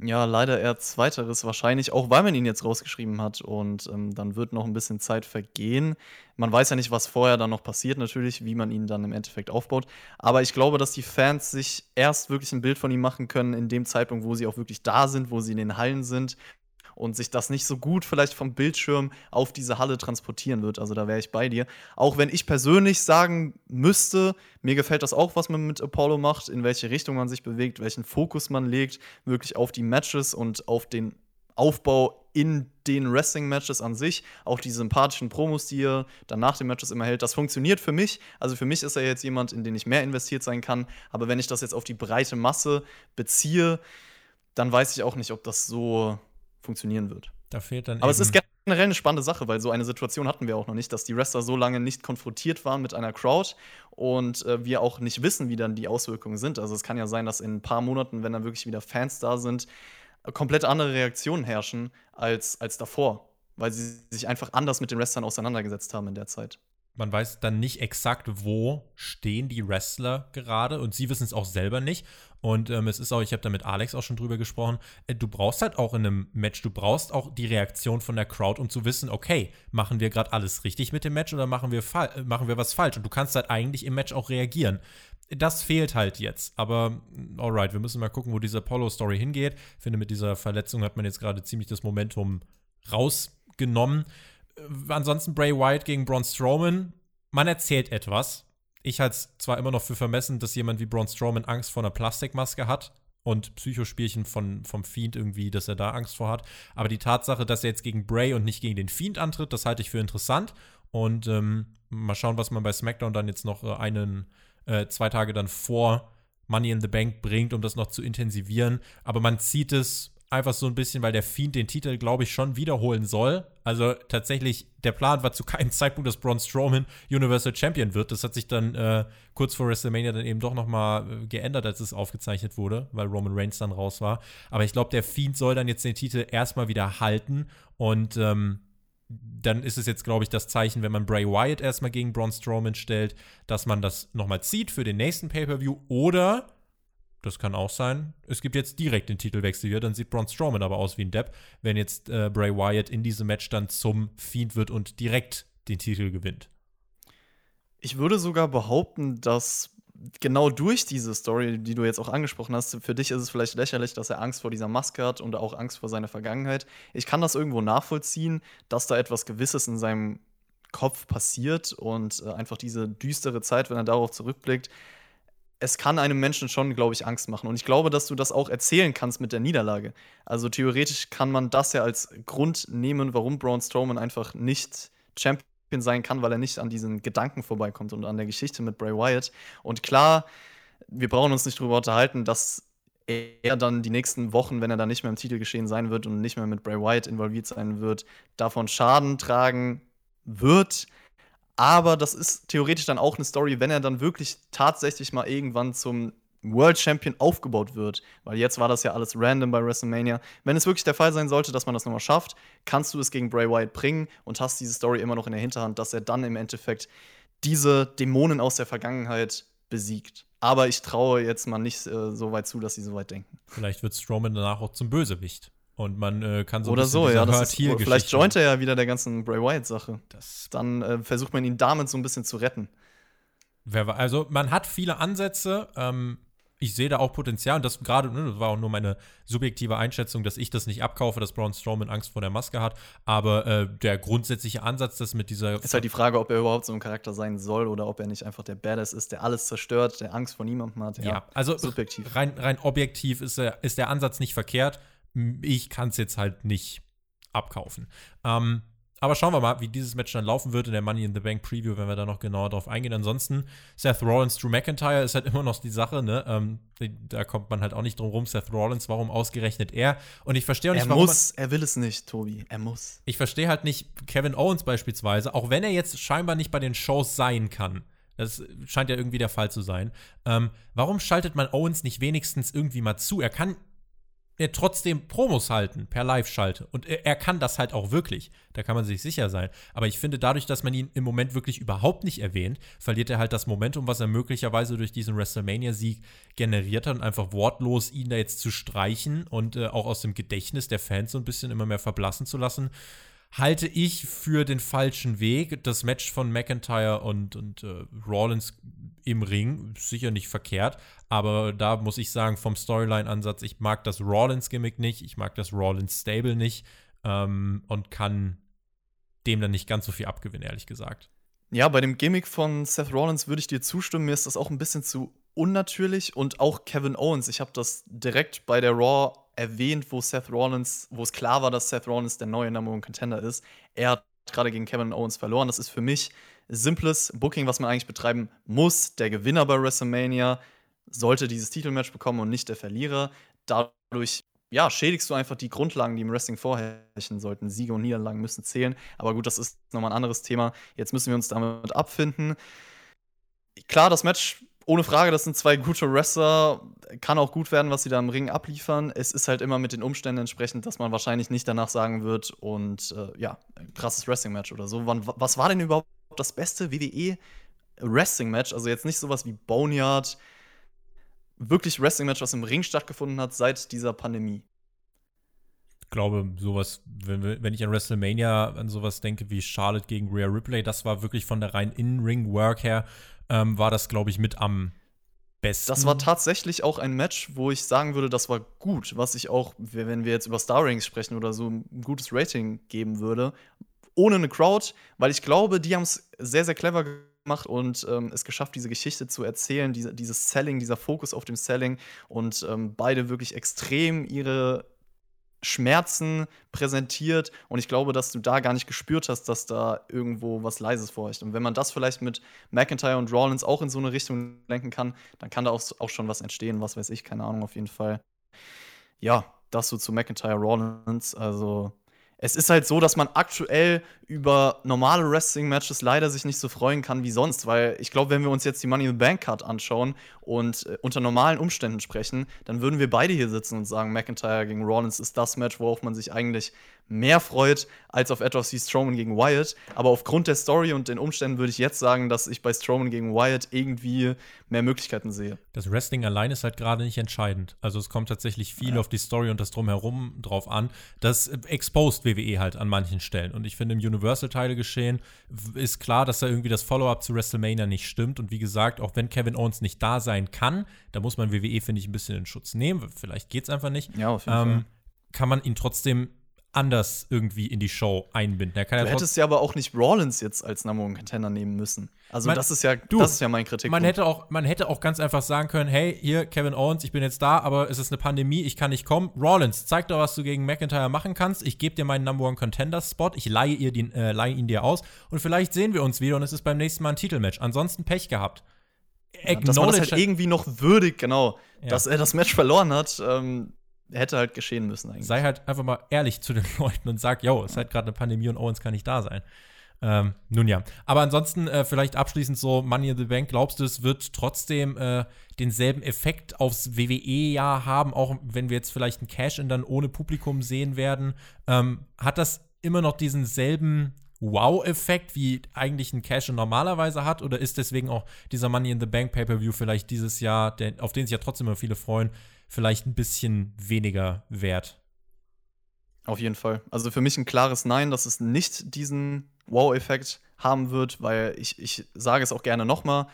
Ja, leider eher zweiteres wahrscheinlich, auch weil man ihn jetzt rausgeschrieben hat und ähm, dann wird noch ein bisschen Zeit vergehen. Man weiß ja nicht, was vorher dann noch passiert, natürlich, wie man ihn dann im Endeffekt aufbaut. Aber ich glaube, dass die Fans sich erst wirklich ein Bild von ihm machen können in dem Zeitpunkt, wo sie auch wirklich da sind, wo sie in den Hallen sind und sich das nicht so gut vielleicht vom Bildschirm auf diese Halle transportieren wird. Also da wäre ich bei dir. Auch wenn ich persönlich sagen müsste, mir gefällt das auch, was man mit Apollo macht, in welche Richtung man sich bewegt, welchen Fokus man legt, wirklich auf die Matches und auf den Aufbau in den Wrestling-Matches an sich, auch die sympathischen Promos, die er dann nach den Matches immer hält, das funktioniert für mich. Also für mich ist er jetzt jemand, in den ich mehr investiert sein kann. Aber wenn ich das jetzt auf die breite Masse beziehe, dann weiß ich auch nicht, ob das so funktionieren wird. Da fehlt dann. Aber es ist generell eine spannende Sache, weil so eine Situation hatten wir auch noch nicht, dass die Wrestler so lange nicht konfrontiert waren mit einer Crowd und äh, wir auch nicht wissen, wie dann die Auswirkungen sind. Also es kann ja sein, dass in ein paar Monaten, wenn dann wirklich wieder Fans da sind, komplett andere Reaktionen herrschen als, als davor, weil sie sich einfach anders mit den Wrestlern auseinandergesetzt haben in der Zeit man weiß dann nicht exakt, wo stehen die Wrestler gerade und sie wissen es auch selber nicht. Und ähm, es ist auch, ich habe da mit Alex auch schon drüber gesprochen, äh, du brauchst halt auch in einem Match, du brauchst auch die Reaktion von der Crowd, um zu wissen, okay, machen wir gerade alles richtig mit dem Match oder machen wir, äh, machen wir was falsch? Und du kannst halt eigentlich im Match auch reagieren. Das fehlt halt jetzt. Aber mm, alright, wir müssen mal gucken, wo diese Apollo-Story hingeht. Ich finde, mit dieser Verletzung hat man jetzt gerade ziemlich das Momentum rausgenommen. Äh, ansonsten Bray Wyatt gegen Braun Strowman. Man erzählt etwas. Ich halte es zwar immer noch für vermessen, dass jemand wie Braun Strowman Angst vor einer Plastikmaske hat und Psychospielchen von, vom Fiend irgendwie, dass er da Angst vor hat. Aber die Tatsache, dass er jetzt gegen Bray und nicht gegen den Fiend antritt, das halte ich für interessant. Und ähm, mal schauen, was man bei SmackDown dann jetzt noch äh, einen, äh, zwei Tage dann vor Money in the Bank bringt, um das noch zu intensivieren. Aber man zieht es einfach so ein bisschen, weil der Fiend den Titel, glaube ich, schon wiederholen soll. Also tatsächlich, der Plan war zu keinem (laughs) Zeitpunkt, dass Braun Strowman Universal Champion wird. Das hat sich dann äh, kurz vor WrestleMania dann eben doch noch mal äh, geändert, als es aufgezeichnet wurde, weil Roman Reigns dann raus war. Aber ich glaube, der Fiend soll dann jetzt den Titel erstmal wieder halten und ähm, dann ist es jetzt, glaube ich, das Zeichen, wenn man Bray Wyatt erstmal gegen Braun Strowman stellt, dass man das nochmal zieht für den nächsten Pay-Per-View oder das kann auch sein. Es gibt jetzt direkt den Titelwechsel hier, dann sieht Braun Strowman aber aus wie ein Depp, wenn jetzt äh, Bray Wyatt in diesem Match dann zum Fiend wird und direkt den Titel gewinnt. Ich würde sogar behaupten, dass genau durch diese Story, die du jetzt auch angesprochen hast, für dich ist es vielleicht lächerlich, dass er Angst vor dieser Maske hat und auch Angst vor seiner Vergangenheit. Ich kann das irgendwo nachvollziehen, dass da etwas Gewisses in seinem Kopf passiert und äh, einfach diese düstere Zeit, wenn er darauf zurückblickt, es kann einem Menschen schon, glaube ich, Angst machen. Und ich glaube, dass du das auch erzählen kannst mit der Niederlage. Also theoretisch kann man das ja als Grund nehmen, warum Braun Strowman einfach nicht Champion sein kann, weil er nicht an diesen Gedanken vorbeikommt und an der Geschichte mit Bray Wyatt. Und klar, wir brauchen uns nicht darüber unterhalten, dass er dann die nächsten Wochen, wenn er dann nicht mehr im Titelgeschehen sein wird und nicht mehr mit Bray Wyatt involviert sein wird, davon Schaden tragen wird. Aber das ist theoretisch dann auch eine Story, wenn er dann wirklich tatsächlich mal irgendwann zum World Champion aufgebaut wird. Weil jetzt war das ja alles random bei WrestleMania. Wenn es wirklich der Fall sein sollte, dass man das nochmal schafft, kannst du es gegen Bray Wyatt bringen und hast diese Story immer noch in der Hinterhand, dass er dann im Endeffekt diese Dämonen aus der Vergangenheit besiegt. Aber ich traue jetzt mal nicht äh, so weit zu, dass sie so weit denken. Vielleicht wird Strowman danach auch zum Bösewicht. Und man äh, kann so Oder so, ja. Das ist, vielleicht joint er ja wieder der ganzen Bray Wyatt-Sache. Dann äh, versucht man ihn damit so ein bisschen zu retten. Also, man hat viele Ansätze. Ähm, ich sehe da auch Potenzial. Und das gerade, ne, das war auch nur meine subjektive Einschätzung, dass ich das nicht abkaufe, dass Braun Strowman Angst vor der Maske hat. Aber äh, der grundsätzliche Ansatz, das mit dieser. Ist halt die Frage, ob er überhaupt so ein Charakter sein soll oder ob er nicht einfach der Badass ist, der alles zerstört, der Angst vor niemandem hat. Ja, ja also subjektiv. Rein, rein objektiv ist, ist der Ansatz nicht verkehrt ich kann es jetzt halt nicht abkaufen. Ähm, aber schauen wir mal, wie dieses Match dann laufen wird in der Money in the Bank Preview, wenn wir da noch genauer drauf eingehen. Ansonsten, Seth Rollins, Drew McIntyre ist halt immer noch die Sache, ne? Ähm, da kommt man halt auch nicht drum rum. Seth Rollins, warum ausgerechnet er? Und ich verstehe auch nicht, er warum. Er muss, er will es nicht, Tobi. Er muss. Ich verstehe halt nicht Kevin Owens beispielsweise, auch wenn er jetzt scheinbar nicht bei den Shows sein kann. Das scheint ja irgendwie der Fall zu sein. Ähm, warum schaltet man Owens nicht wenigstens irgendwie mal zu? Er kann er trotzdem Promos halten per Live-Schalte. Und er, er, kann das halt auch wirklich. Da kann man sich sicher sein. Aber ich finde, dadurch, dass man ihn im Moment wirklich überhaupt nicht erwähnt, verliert er halt das Momentum, was er möglicherweise durch diesen WrestleMania-Sieg generiert hat und einfach wortlos ihn da jetzt zu streichen und äh, auch aus dem Gedächtnis der Fans so ein bisschen immer mehr verblassen zu lassen halte ich für den falschen Weg. Das Match von McIntyre und, und äh, Rollins im Ring sicher nicht verkehrt, aber da muss ich sagen, vom Storyline-Ansatz, ich mag das Rollins-Gimmick nicht, ich mag das Rollins-Stable nicht ähm, und kann dem dann nicht ganz so viel abgewinnen, ehrlich gesagt. Ja, bei dem Gimmick von Seth Rollins würde ich dir zustimmen. Mir ist das auch ein bisschen zu unnatürlich und auch Kevin Owens. Ich habe das direkt bei der Raw erwähnt, wo Seth Rollins, wo es klar war, dass Seth Rollins der neue Number One Contender ist. Er hat gerade gegen Kevin Owens verloren. Das ist für mich simples Booking, was man eigentlich betreiben muss. Der Gewinner bei WrestleMania sollte dieses Titelmatch bekommen und nicht der Verlierer. Dadurch ja, schädigst du einfach die Grundlagen, die im Wrestling vorherrschen sollten. Siege und Niederlagen müssen zählen. Aber gut, das ist nochmal ein anderes Thema. Jetzt müssen wir uns damit abfinden. Klar, das Match ohne Frage, das sind zwei gute Wrestler. Kann auch gut werden, was sie da im Ring abliefern. Es ist halt immer mit den Umständen entsprechend, dass man wahrscheinlich nicht danach sagen wird und äh, ja, krasses Wrestling-Match oder so. Wann, was war denn überhaupt das beste WWE-Wrestling-Match? Also jetzt nicht sowas wie Boneyard. Wirklich Wrestling-Match, was im Ring stattgefunden hat seit dieser Pandemie. Ich glaube, sowas, wenn, wenn ich an WrestleMania an sowas denke wie Charlotte gegen Rhea Ripley, das war wirklich von der rein In-Ring-Work her ähm, war das, glaube ich, mit am besten. Das war tatsächlich auch ein Match, wo ich sagen würde, das war gut, was ich auch, wenn wir jetzt über Star Rings sprechen oder so, ein gutes Rating geben würde. Ohne eine Crowd, weil ich glaube, die haben es sehr, sehr clever gemacht und ähm, es geschafft, diese Geschichte zu erzählen, diese, dieses Selling, dieser Fokus auf dem Selling und ähm, beide wirklich extrem ihre Schmerzen präsentiert und ich glaube, dass du da gar nicht gespürt hast, dass da irgendwo was Leises vorherrscht. Und wenn man das vielleicht mit McIntyre und Rollins auch in so eine Richtung lenken kann, dann kann da auch, auch schon was entstehen, was weiß ich, keine Ahnung, auf jeden Fall. Ja, das so zu McIntyre Rollins. Also, es ist halt so, dass man aktuell über normale Wrestling-Matches leider sich nicht so freuen kann wie sonst, weil ich glaube, wenn wir uns jetzt die Money in the Bank Card anschauen und äh, unter normalen Umständen sprechen, dann würden wir beide hier sitzen und sagen, McIntyre gegen Rollins ist das Match, worauf man sich eigentlich mehr freut als auf etwas wie Strowman gegen Wyatt. Aber aufgrund der Story und den Umständen würde ich jetzt sagen, dass ich bei Strowman gegen Wyatt irgendwie mehr Möglichkeiten sehe. Das Wrestling allein ist halt gerade nicht entscheidend. Also es kommt tatsächlich viel ja. auf die Story und das Drumherum drauf an. Das exposed WWE halt an manchen Stellen. Und ich finde, im Universal-Teile geschehen ist klar, dass da irgendwie das Follow-up zu WrestleMania nicht stimmt. Und wie gesagt, auch wenn Kevin Owens nicht da sein kann, da muss man WWE, finde ich, ein bisschen in Schutz nehmen. Vielleicht geht es einfach nicht. Ja, auf jeden ähm, Fall. Kann man ihn trotzdem anders irgendwie in die Show einbinden. du ja hättest ja aber auch nicht Rollins jetzt als Number One Contender nehmen müssen. Also man, das ist ja, du, das ist ja mein Kritik. Man hätte auch, man hätte auch ganz einfach sagen können, hey, hier Kevin Owens, ich bin jetzt da, aber es ist eine Pandemie, ich kann nicht kommen. Rollins, zeig doch, was du gegen McIntyre machen kannst. Ich gebe dir meinen Number One Contender Spot, ich leihe, ihr den, äh, leihe ihn dir aus und vielleicht sehen wir uns wieder und es ist beim nächsten Mal ein Titelmatch. Ansonsten Pech gehabt. Ja, dass man das halt irgendwie noch würdig, genau, ja. dass er das Match verloren hat. Ähm, hätte halt geschehen müssen eigentlich. Sei halt einfach mal ehrlich zu den (laughs) Leuten und sag, yo, es ist halt gerade eine Pandemie und Owens kann nicht da sein. Ähm, nun ja. Aber ansonsten äh, vielleicht abschließend so Money in the Bank. Glaubst du, es wird trotzdem äh, denselben Effekt aufs WWE-Jahr haben, auch wenn wir jetzt vielleicht ein Cash-In dann ohne Publikum sehen werden? Ähm, hat das immer noch diesen selben Wow-Effekt, wie eigentlich ein Cash-In normalerweise hat? Oder ist deswegen auch dieser Money in the Bank Pay-Per-View vielleicht dieses Jahr, der, auf den sich ja trotzdem immer viele freuen, vielleicht ein bisschen weniger wert. Auf jeden Fall. Also für mich ein klares Nein, dass es nicht diesen Wow-Effekt haben wird, weil ich, ich sage es auch gerne nochmal.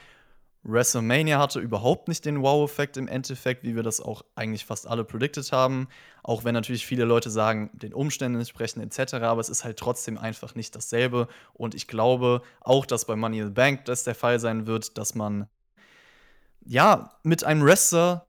WrestleMania hatte überhaupt nicht den Wow-Effekt im Endeffekt, wie wir das auch eigentlich fast alle predicted haben. Auch wenn natürlich viele Leute sagen, den Umständen entsprechen etc., aber es ist halt trotzdem einfach nicht dasselbe. Und ich glaube auch, dass bei Money in the Bank das der Fall sein wird, dass man ja mit einem Wrestler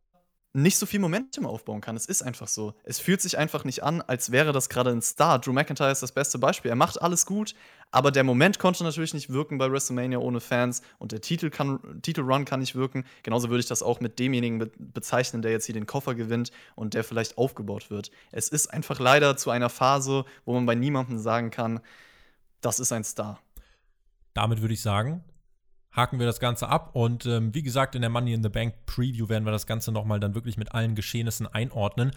nicht so viel Momentum aufbauen kann. Es ist einfach so. Es fühlt sich einfach nicht an, als wäre das gerade ein Star. Drew McIntyre ist das beste Beispiel. Er macht alles gut, aber der Moment konnte natürlich nicht wirken bei WrestleMania ohne Fans und der Titel kann, Titelrun kann nicht wirken. Genauso würde ich das auch mit demjenigen be bezeichnen, der jetzt hier den Koffer gewinnt und der vielleicht aufgebaut wird. Es ist einfach leider zu einer Phase, wo man bei niemandem sagen kann, das ist ein Star. Damit würde ich sagen, haken wir das Ganze ab. Und ähm, wie gesagt, in der Money in the Bank Preview werden wir das Ganze nochmal dann wirklich mit allen Geschehnissen einordnen.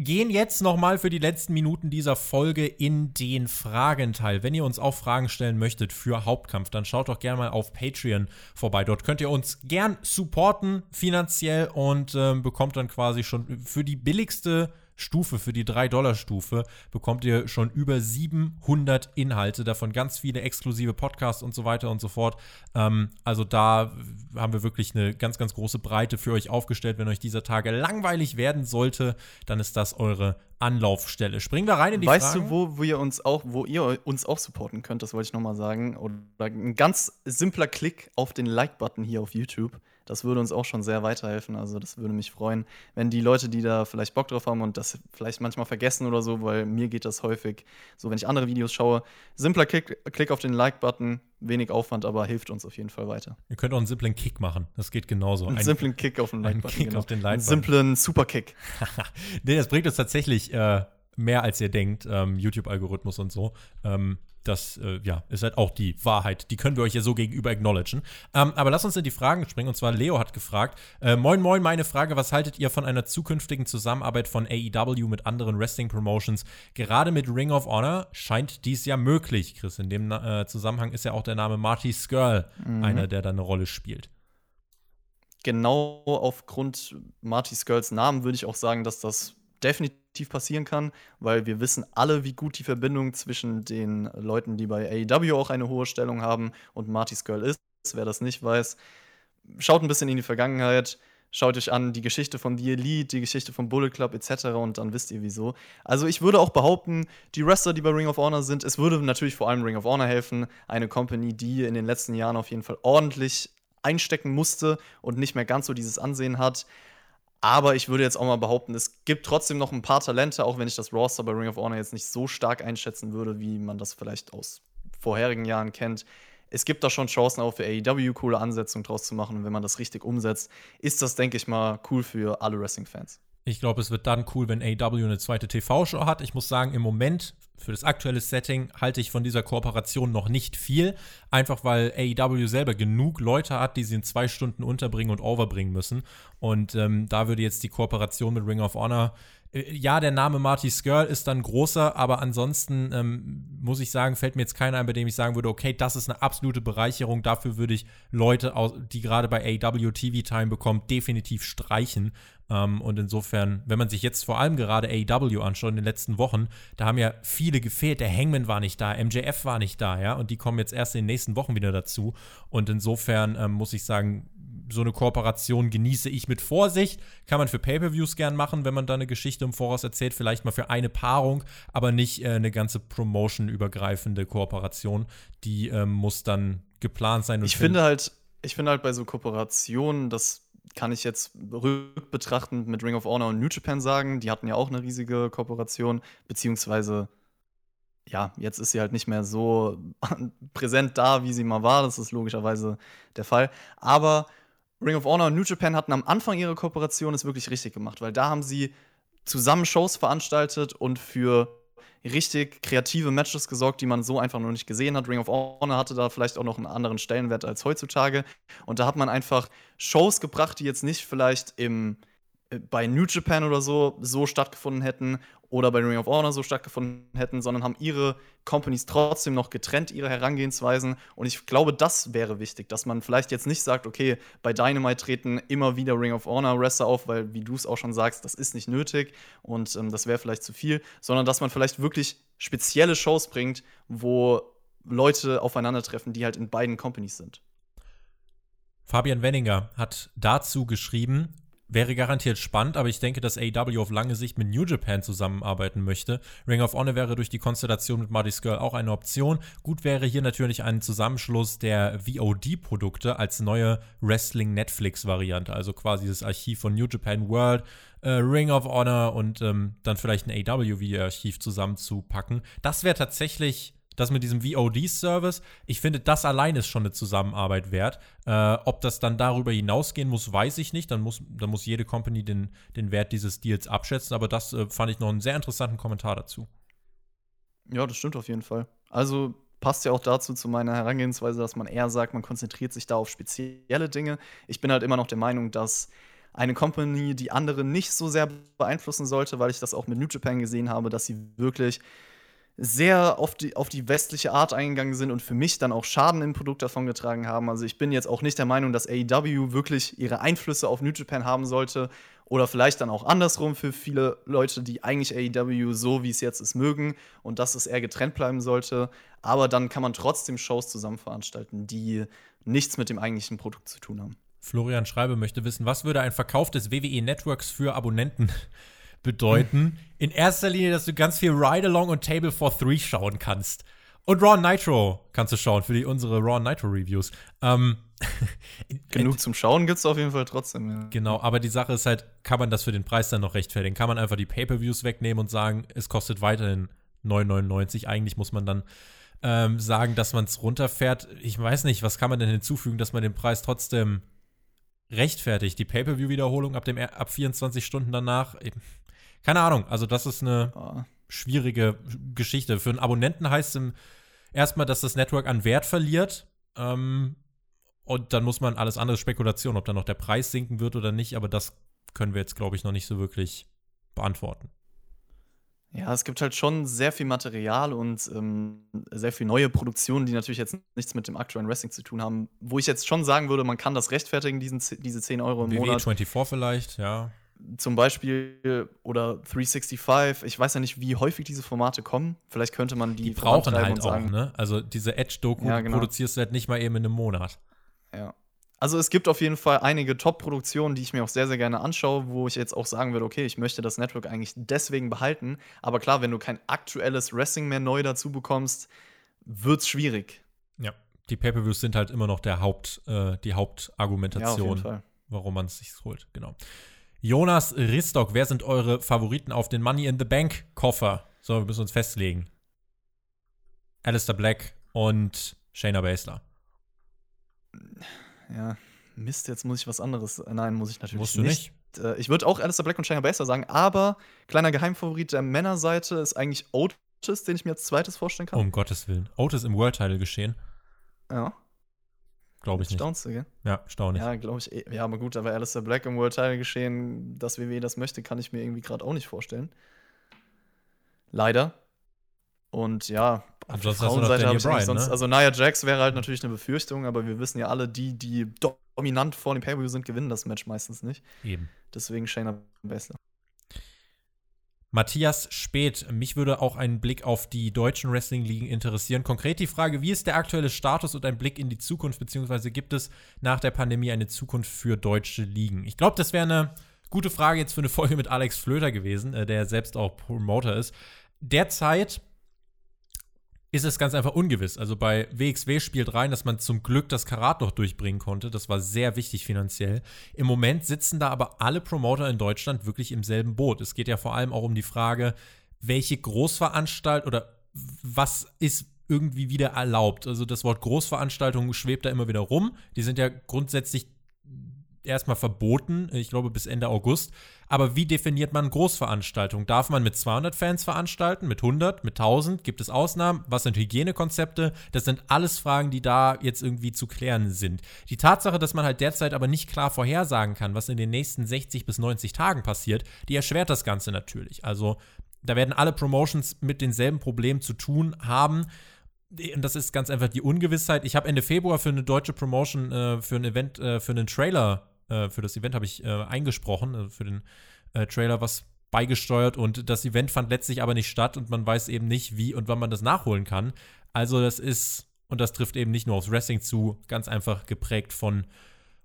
Gehen jetzt nochmal für die letzten Minuten dieser Folge in den Fragenteil. Wenn ihr uns auch Fragen stellen möchtet für Hauptkampf, dann schaut doch gerne mal auf Patreon vorbei. Dort könnt ihr uns gern supporten finanziell und ähm, bekommt dann quasi schon für die billigste Stufe, für die 3-Dollar-Stufe, bekommt ihr schon über 700 Inhalte, davon ganz viele exklusive Podcasts und so weiter und so fort. Ähm, also da haben wir wirklich eine ganz, ganz große Breite für euch aufgestellt. Wenn euch dieser Tage langweilig werden sollte, dann ist das eure Anlaufstelle. Springen wir rein in die weißt Fragen. Weißt du, wo, ihr uns auch, wo ihr uns auch supporten könnt, das wollte ich nochmal sagen. Oder ein ganz simpler Klick auf den Like-Button hier auf YouTube. Das würde uns auch schon sehr weiterhelfen. Also das würde mich freuen, wenn die Leute, die da vielleicht Bock drauf haben und das vielleicht manchmal vergessen oder so, weil mir geht das häufig so, wenn ich andere Videos schaue. Simpler Klick, Klick auf den Like-Button, wenig Aufwand, aber hilft uns auf jeden Fall weiter. Ihr könnt auch einen simplen Kick machen. Das geht genauso. Einen ein, simplen Kick auf den Like-Button. Genau. Like einen simplen Super-Kick. (laughs) nee, das bringt uns tatsächlich äh, mehr, als ihr denkt. Ähm, YouTube-Algorithmus und so. Ähm, das äh, ja, ist halt auch die Wahrheit. Die können wir euch ja so gegenüber acknowledgen. Ähm, aber lass uns in die Fragen springen. Und zwar Leo hat gefragt: äh, Moin, moin, meine Frage. Was haltet ihr von einer zukünftigen Zusammenarbeit von AEW mit anderen Wrestling-Promotions? Gerade mit Ring of Honor scheint dies ja möglich, Chris. In dem äh, Zusammenhang ist ja auch der Name Marty Skrull mhm. einer, der da eine Rolle spielt. Genau aufgrund Marty Skrulls Namen würde ich auch sagen, dass das definitiv passieren kann, weil wir wissen alle, wie gut die Verbindung zwischen den Leuten, die bei AEW auch eine hohe Stellung haben, und Marty's Girl ist. Wer das nicht weiß, schaut ein bisschen in die Vergangenheit, schaut euch an die Geschichte von The Elite, die Geschichte vom Bullet Club etc. und dann wisst ihr wieso. Also ich würde auch behaupten, die Wrestler, die bei Ring of Honor sind, es würde natürlich vor allem Ring of Honor helfen, eine Company, die in den letzten Jahren auf jeden Fall ordentlich einstecken musste und nicht mehr ganz so dieses Ansehen hat. Aber ich würde jetzt auch mal behaupten, es gibt trotzdem noch ein paar Talente, auch wenn ich das Roster bei Ring of Honor jetzt nicht so stark einschätzen würde, wie man das vielleicht aus vorherigen Jahren kennt. Es gibt da schon Chancen auch für AEW coole Ansetzungen draus zu machen. Und wenn man das richtig umsetzt, ist das, denke ich mal, cool für alle Wrestling-Fans. Ich glaube, es wird dann cool, wenn AEW eine zweite TV-Show hat. Ich muss sagen, im Moment für das aktuelle Setting halte ich von dieser Kooperation noch nicht viel. Einfach weil AEW selber genug Leute hat, die sie in zwei Stunden unterbringen und overbringen müssen. Und ähm, da würde jetzt die Kooperation mit Ring of Honor ja, der Name Marty Skrull ist dann großer, aber ansonsten ähm, muss ich sagen, fällt mir jetzt keiner ein, bei dem ich sagen würde, okay, das ist eine absolute Bereicherung. Dafür würde ich Leute, die gerade bei AW TV Time bekommen, definitiv streichen. Ähm, und insofern, wenn man sich jetzt vor allem gerade AEW anschaut in den letzten Wochen, da haben ja viele gefehlt. Der Hangman war nicht da, MJF war nicht da, ja, und die kommen jetzt erst in den nächsten Wochen wieder dazu. Und insofern ähm, muss ich sagen, so eine Kooperation genieße ich mit Vorsicht. Kann man für Pay-per-Views gern machen, wenn man da eine Geschichte im Voraus erzählt, vielleicht mal für eine Paarung, aber nicht äh, eine ganze Promotion-übergreifende Kooperation. Die ähm, muss dann geplant sein. ich finde halt, ich finde halt bei so Kooperationen, das kann ich jetzt rückbetrachtend mit Ring of Honor und New Japan sagen. Die hatten ja auch eine riesige Kooperation, beziehungsweise ja, jetzt ist sie halt nicht mehr so (laughs) präsent da, wie sie mal war. Das ist logischerweise der Fall. Aber Ring of Honor und New Japan hatten am Anfang ihre Kooperation es wirklich richtig gemacht, weil da haben sie zusammen Shows veranstaltet und für richtig kreative Matches gesorgt, die man so einfach noch nicht gesehen hat. Ring of Honor hatte da vielleicht auch noch einen anderen Stellenwert als heutzutage. Und da hat man einfach Shows gebracht, die jetzt nicht vielleicht im äh, bei New Japan oder so so stattgefunden hätten oder bei Ring of Honor so stattgefunden hätten, sondern haben ihre Companies trotzdem noch getrennt, ihre Herangehensweisen. Und ich glaube, das wäre wichtig, dass man vielleicht jetzt nicht sagt, okay, bei Dynamite treten immer wieder Ring of Honor Wrestler auf, weil, wie du es auch schon sagst, das ist nicht nötig und ähm, das wäre vielleicht zu viel, sondern dass man vielleicht wirklich spezielle Shows bringt, wo Leute aufeinandertreffen, die halt in beiden Companies sind. Fabian Wenninger hat dazu geschrieben, Wäre garantiert spannend, aber ich denke, dass AEW auf lange Sicht mit New Japan zusammenarbeiten möchte. Ring of Honor wäre durch die Konstellation mit Marty Skrull auch eine Option. Gut wäre hier natürlich ein Zusammenschluss der VOD-Produkte als neue Wrestling-Netflix-Variante, also quasi das Archiv von New Japan World, äh, Ring of Honor und ähm, dann vielleicht ein AEW-Video-Archiv zusammenzupacken. Das wäre tatsächlich das mit diesem VOD-Service, ich finde, das allein ist schon eine Zusammenarbeit wert. Äh, ob das dann darüber hinausgehen muss, weiß ich nicht. Dann muss, dann muss jede Company den, den Wert dieses Deals abschätzen. Aber das äh, fand ich noch einen sehr interessanten Kommentar dazu. Ja, das stimmt auf jeden Fall. Also passt ja auch dazu zu meiner Herangehensweise, dass man eher sagt, man konzentriert sich da auf spezielle Dinge. Ich bin halt immer noch der Meinung, dass eine Company die andere nicht so sehr beeinflussen sollte, weil ich das auch mit New Japan gesehen habe, dass sie wirklich sehr auf die, auf die westliche Art eingegangen sind und für mich dann auch Schaden im Produkt davon getragen haben. Also ich bin jetzt auch nicht der Meinung, dass AEW wirklich ihre Einflüsse auf New Japan haben sollte oder vielleicht dann auch andersrum für viele Leute, die eigentlich AEW so wie es jetzt ist mögen und dass es eher getrennt bleiben sollte. Aber dann kann man trotzdem Shows zusammen veranstalten, die nichts mit dem eigentlichen Produkt zu tun haben. Florian Schreibe möchte wissen, was würde ein Verkauf des WWE Networks für Abonnenten bedeuten. In erster Linie, dass du ganz viel Ride-Along und Table for Three schauen kannst. Und Raw Nitro kannst du schauen für die, unsere Raw Nitro Reviews. Ähm, (laughs) Genug zum Schauen gibt es auf jeden Fall trotzdem. Ja. Genau, aber die Sache ist halt, kann man das für den Preis dann noch rechtfertigen? Kann man einfach die Pay-per-Views wegnehmen und sagen, es kostet weiterhin 9,99? Eigentlich muss man dann ähm, sagen, dass man es runterfährt. Ich weiß nicht, was kann man denn hinzufügen, dass man den Preis trotzdem rechtfertigt? Die Pay-per-View-Wiederholung ab, ab 24 Stunden danach? Keine Ahnung, also das ist eine oh. schwierige Geschichte. Für einen Abonnenten heißt es erstmal, dass das Network an Wert verliert. Ähm, und dann muss man alles andere Spekulation, ob dann noch der Preis sinken wird oder nicht, aber das können wir jetzt, glaube ich, noch nicht so wirklich beantworten. Ja, es gibt halt schon sehr viel Material und ähm, sehr viel neue Produktionen, die natürlich jetzt nichts mit dem aktuellen Wrestling zu tun haben. Wo ich jetzt schon sagen würde, man kann das rechtfertigen, diesen, diese 10 Euro im WWE Monat. 24 vielleicht, ja zum Beispiel oder 365, ich weiß ja nicht, wie häufig diese Formate kommen. Vielleicht könnte man die. Die brauchen halt auch, ne? Also diese Edge-Doku ja, genau. produzierst du halt nicht mal eben in einem Monat. Ja. Also es gibt auf jeden Fall einige Top-Produktionen, die ich mir auch sehr, sehr gerne anschaue, wo ich jetzt auch sagen würde, okay, ich möchte das Network eigentlich deswegen behalten. Aber klar, wenn du kein aktuelles Wrestling mehr neu dazu bekommst, wird's schwierig. Ja, die Pay-Per-Views sind halt immer noch der Haupt, äh, die Hauptargumentation, ja, warum man es sich holt, genau. Jonas Ristock, wer sind eure Favoriten auf den Money in the Bank Koffer? So, wir müssen uns festlegen. Alistair Black und Shayna Baszler. Ja, Mist, jetzt muss ich was anderes. Nein, muss ich natürlich Musst nicht. du nicht. äh, ich würde auch Alistair Black und Shayna Baszler sagen, aber kleiner Geheimfavorit der Männerseite ist eigentlich Otis, den ich mir als zweites vorstellen kann. Um Gottes Willen. Otis im World Title geschehen. Ja. Glaube ich nicht. Staunst du, gell? Ja, staunlich. Ja, glaube ich. Ja, aber gut, aber Alistair Black im World Title geschehen, dass WWE das möchte, kann ich mir irgendwie gerade auch nicht vorstellen. Leider. Und ja, auf der Frauenseite habe ich Bryan, sonst, ne? also Nia Jax wäre halt natürlich eine Befürchtung, aber wir wissen ja alle, die, die dominant vor dem Pay-Per-View sind, gewinnen das Match meistens nicht. Eben. Deswegen Shayna Baszler. Matthias Spät, mich würde auch ein Blick auf die deutschen Wrestling-Ligen interessieren. Konkret die Frage, wie ist der aktuelle Status und ein Blick in die Zukunft, beziehungsweise gibt es nach der Pandemie eine Zukunft für deutsche Ligen? Ich glaube, das wäre eine gute Frage jetzt für eine Folge mit Alex Flöter gewesen, äh, der selbst auch Promoter ist. Derzeit ist es ganz einfach ungewiss. Also bei WXW spielt rein, dass man zum Glück das Karat noch durchbringen konnte. Das war sehr wichtig finanziell. Im Moment sitzen da aber alle Promoter in Deutschland wirklich im selben Boot. Es geht ja vor allem auch um die Frage, welche Großveranstaltung oder was ist irgendwie wieder erlaubt. Also das Wort Großveranstaltung schwebt da immer wieder rum. Die sind ja grundsätzlich erstmal verboten, ich glaube bis Ende August. Aber wie definiert man Großveranstaltungen? Darf man mit 200 Fans veranstalten, mit 100, mit 1000? Gibt es Ausnahmen? Was sind Hygienekonzepte? Das sind alles Fragen, die da jetzt irgendwie zu klären sind. Die Tatsache, dass man halt derzeit aber nicht klar vorhersagen kann, was in den nächsten 60 bis 90 Tagen passiert, die erschwert das Ganze natürlich. Also da werden alle Promotions mit denselben Problemen zu tun haben und das ist ganz einfach die Ungewissheit. Ich habe Ende Februar für eine deutsche Promotion, äh, für ein Event, äh, für einen Trailer äh, für das Event habe ich äh, eingesprochen, äh, für den äh, Trailer was beigesteuert und das Event fand letztlich aber nicht statt und man weiß eben nicht, wie und wann man das nachholen kann. Also das ist, und das trifft eben nicht nur aufs Wrestling zu, ganz einfach geprägt von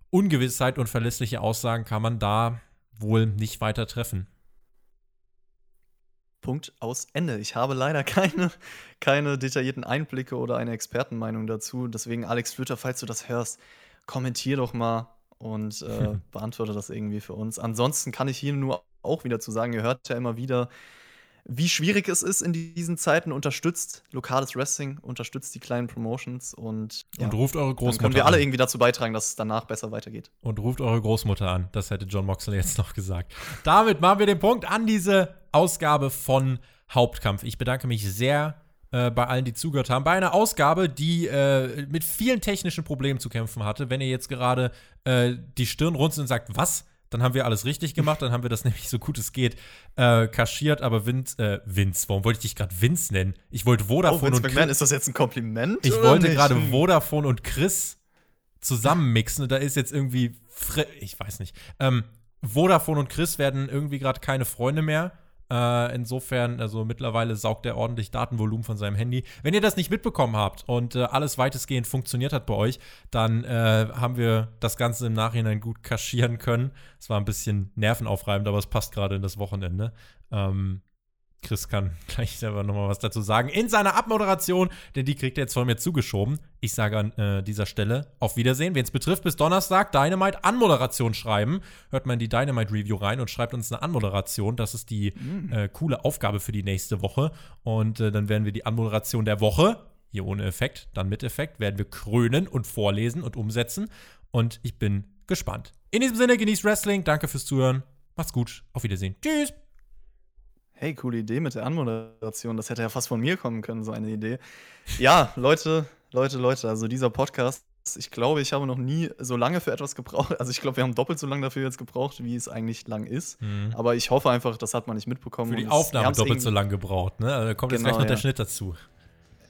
Ungewissheit und verlässliche Aussagen kann man da wohl nicht weiter treffen. Punkt aus Ende. Ich habe leider keine, keine detaillierten Einblicke oder eine Expertenmeinung dazu. Deswegen, Alex Flüter, falls du das hörst, kommentier doch mal, und äh, (laughs) beantworte das irgendwie für uns. Ansonsten kann ich hier nur auch wieder zu sagen, ihr hört ja immer wieder, wie schwierig es ist in diesen Zeiten. Unterstützt lokales Wrestling, unterstützt die kleinen Promotions und, ja, und ruft eure Großmutter. Dann können wir alle an. irgendwie dazu beitragen, dass es danach besser weitergeht. Und ruft eure Großmutter an. Das hätte John Moxley jetzt noch gesagt. Damit machen wir den Punkt an diese Ausgabe von Hauptkampf. Ich bedanke mich sehr äh, bei allen, die zugehört haben, bei einer Ausgabe, die äh, mit vielen technischen Problemen zu kämpfen hatte. Wenn ihr jetzt gerade äh, die Stirn runzelt und sagt, was? Dann haben wir alles richtig gemacht, dann haben wir das (laughs) nämlich so gut es geht äh, kaschiert, aber Vince, äh, Vince, warum wollte ich dich gerade Vince nennen? Ich wollte Vodafone oh, und Chris, ist das jetzt ein Kompliment? Ich wollte gerade Vodafone und Chris zusammenmixen und da ist jetzt irgendwie, ich weiß nicht. Ähm, Vodafone und Chris werden irgendwie gerade keine Freunde mehr. Äh, insofern, also mittlerweile saugt er ordentlich Datenvolumen von seinem Handy. Wenn ihr das nicht mitbekommen habt und äh, alles weitestgehend funktioniert hat bei euch, dann äh, haben wir das Ganze im Nachhinein gut kaschieren können. Es war ein bisschen nervenaufreibend, aber es passt gerade in das Wochenende. Ähm, Chris kann (laughs) gleich selber nochmal was dazu sagen in seiner Abmoderation, denn die kriegt er jetzt von mir zugeschoben. Ich sage an äh, dieser Stelle auf Wiedersehen. Wen es betrifft, bis Donnerstag Dynamite Anmoderation schreiben. Hört mal in die Dynamite Review rein und schreibt uns eine Anmoderation. Das ist die mhm. äh, coole Aufgabe für die nächste Woche. Und äh, dann werden wir die Anmoderation der Woche, hier ohne Effekt, dann mit Effekt, werden wir krönen und vorlesen und umsetzen. Und ich bin gespannt. In diesem Sinne, genießt Wrestling. Danke fürs Zuhören. Macht's gut. Auf Wiedersehen. Tschüss. Hey, coole Idee mit der Anmoderation. Das hätte ja fast von mir kommen können, so eine Idee. Ja, Leute, Leute, Leute, also dieser Podcast, ich glaube, ich habe noch nie so lange für etwas gebraucht. Also ich glaube, wir haben doppelt so lange dafür jetzt gebraucht, wie es eigentlich lang ist. Mhm. Aber ich hoffe einfach, das hat man nicht mitbekommen. Für die Aufnahme doppelt so lang gebraucht, ne? Also da kommt genau, jetzt gleich noch ja. der Schnitt dazu.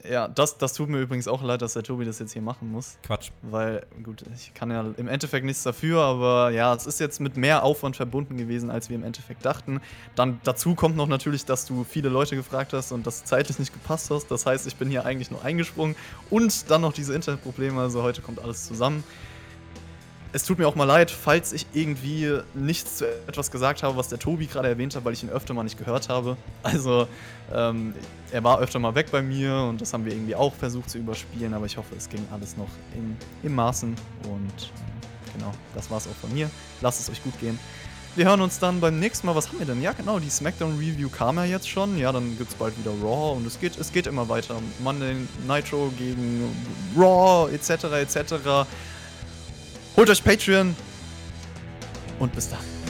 Ja, das, das tut mir übrigens auch leid, dass der Tobi das jetzt hier machen muss. Quatsch. Weil, gut, ich kann ja im Endeffekt nichts dafür, aber ja, es ist jetzt mit mehr Aufwand verbunden gewesen, als wir im Endeffekt dachten. Dann dazu kommt noch natürlich, dass du viele Leute gefragt hast und das zeitlich nicht gepasst hast. Das heißt, ich bin hier eigentlich nur eingesprungen und dann noch diese Internetprobleme. Also heute kommt alles zusammen es tut mir auch mal leid, falls ich irgendwie nichts zu etwas gesagt habe, was der Tobi gerade erwähnt hat, weil ich ihn öfter mal nicht gehört habe. Also, ähm, er war öfter mal weg bei mir und das haben wir irgendwie auch versucht zu überspielen, aber ich hoffe, es ging alles noch in, im Maßen. Und äh, genau, das war's auch von mir. Lasst es euch gut gehen. Wir hören uns dann beim nächsten Mal. Was haben wir denn? Ja, genau, die SmackDown Review kam ja jetzt schon. Ja, dann gibt's bald wieder Raw und es geht, es geht immer weiter. Monday Nitro gegen Raw, etc., etc. Holt euch Patreon und bis dann.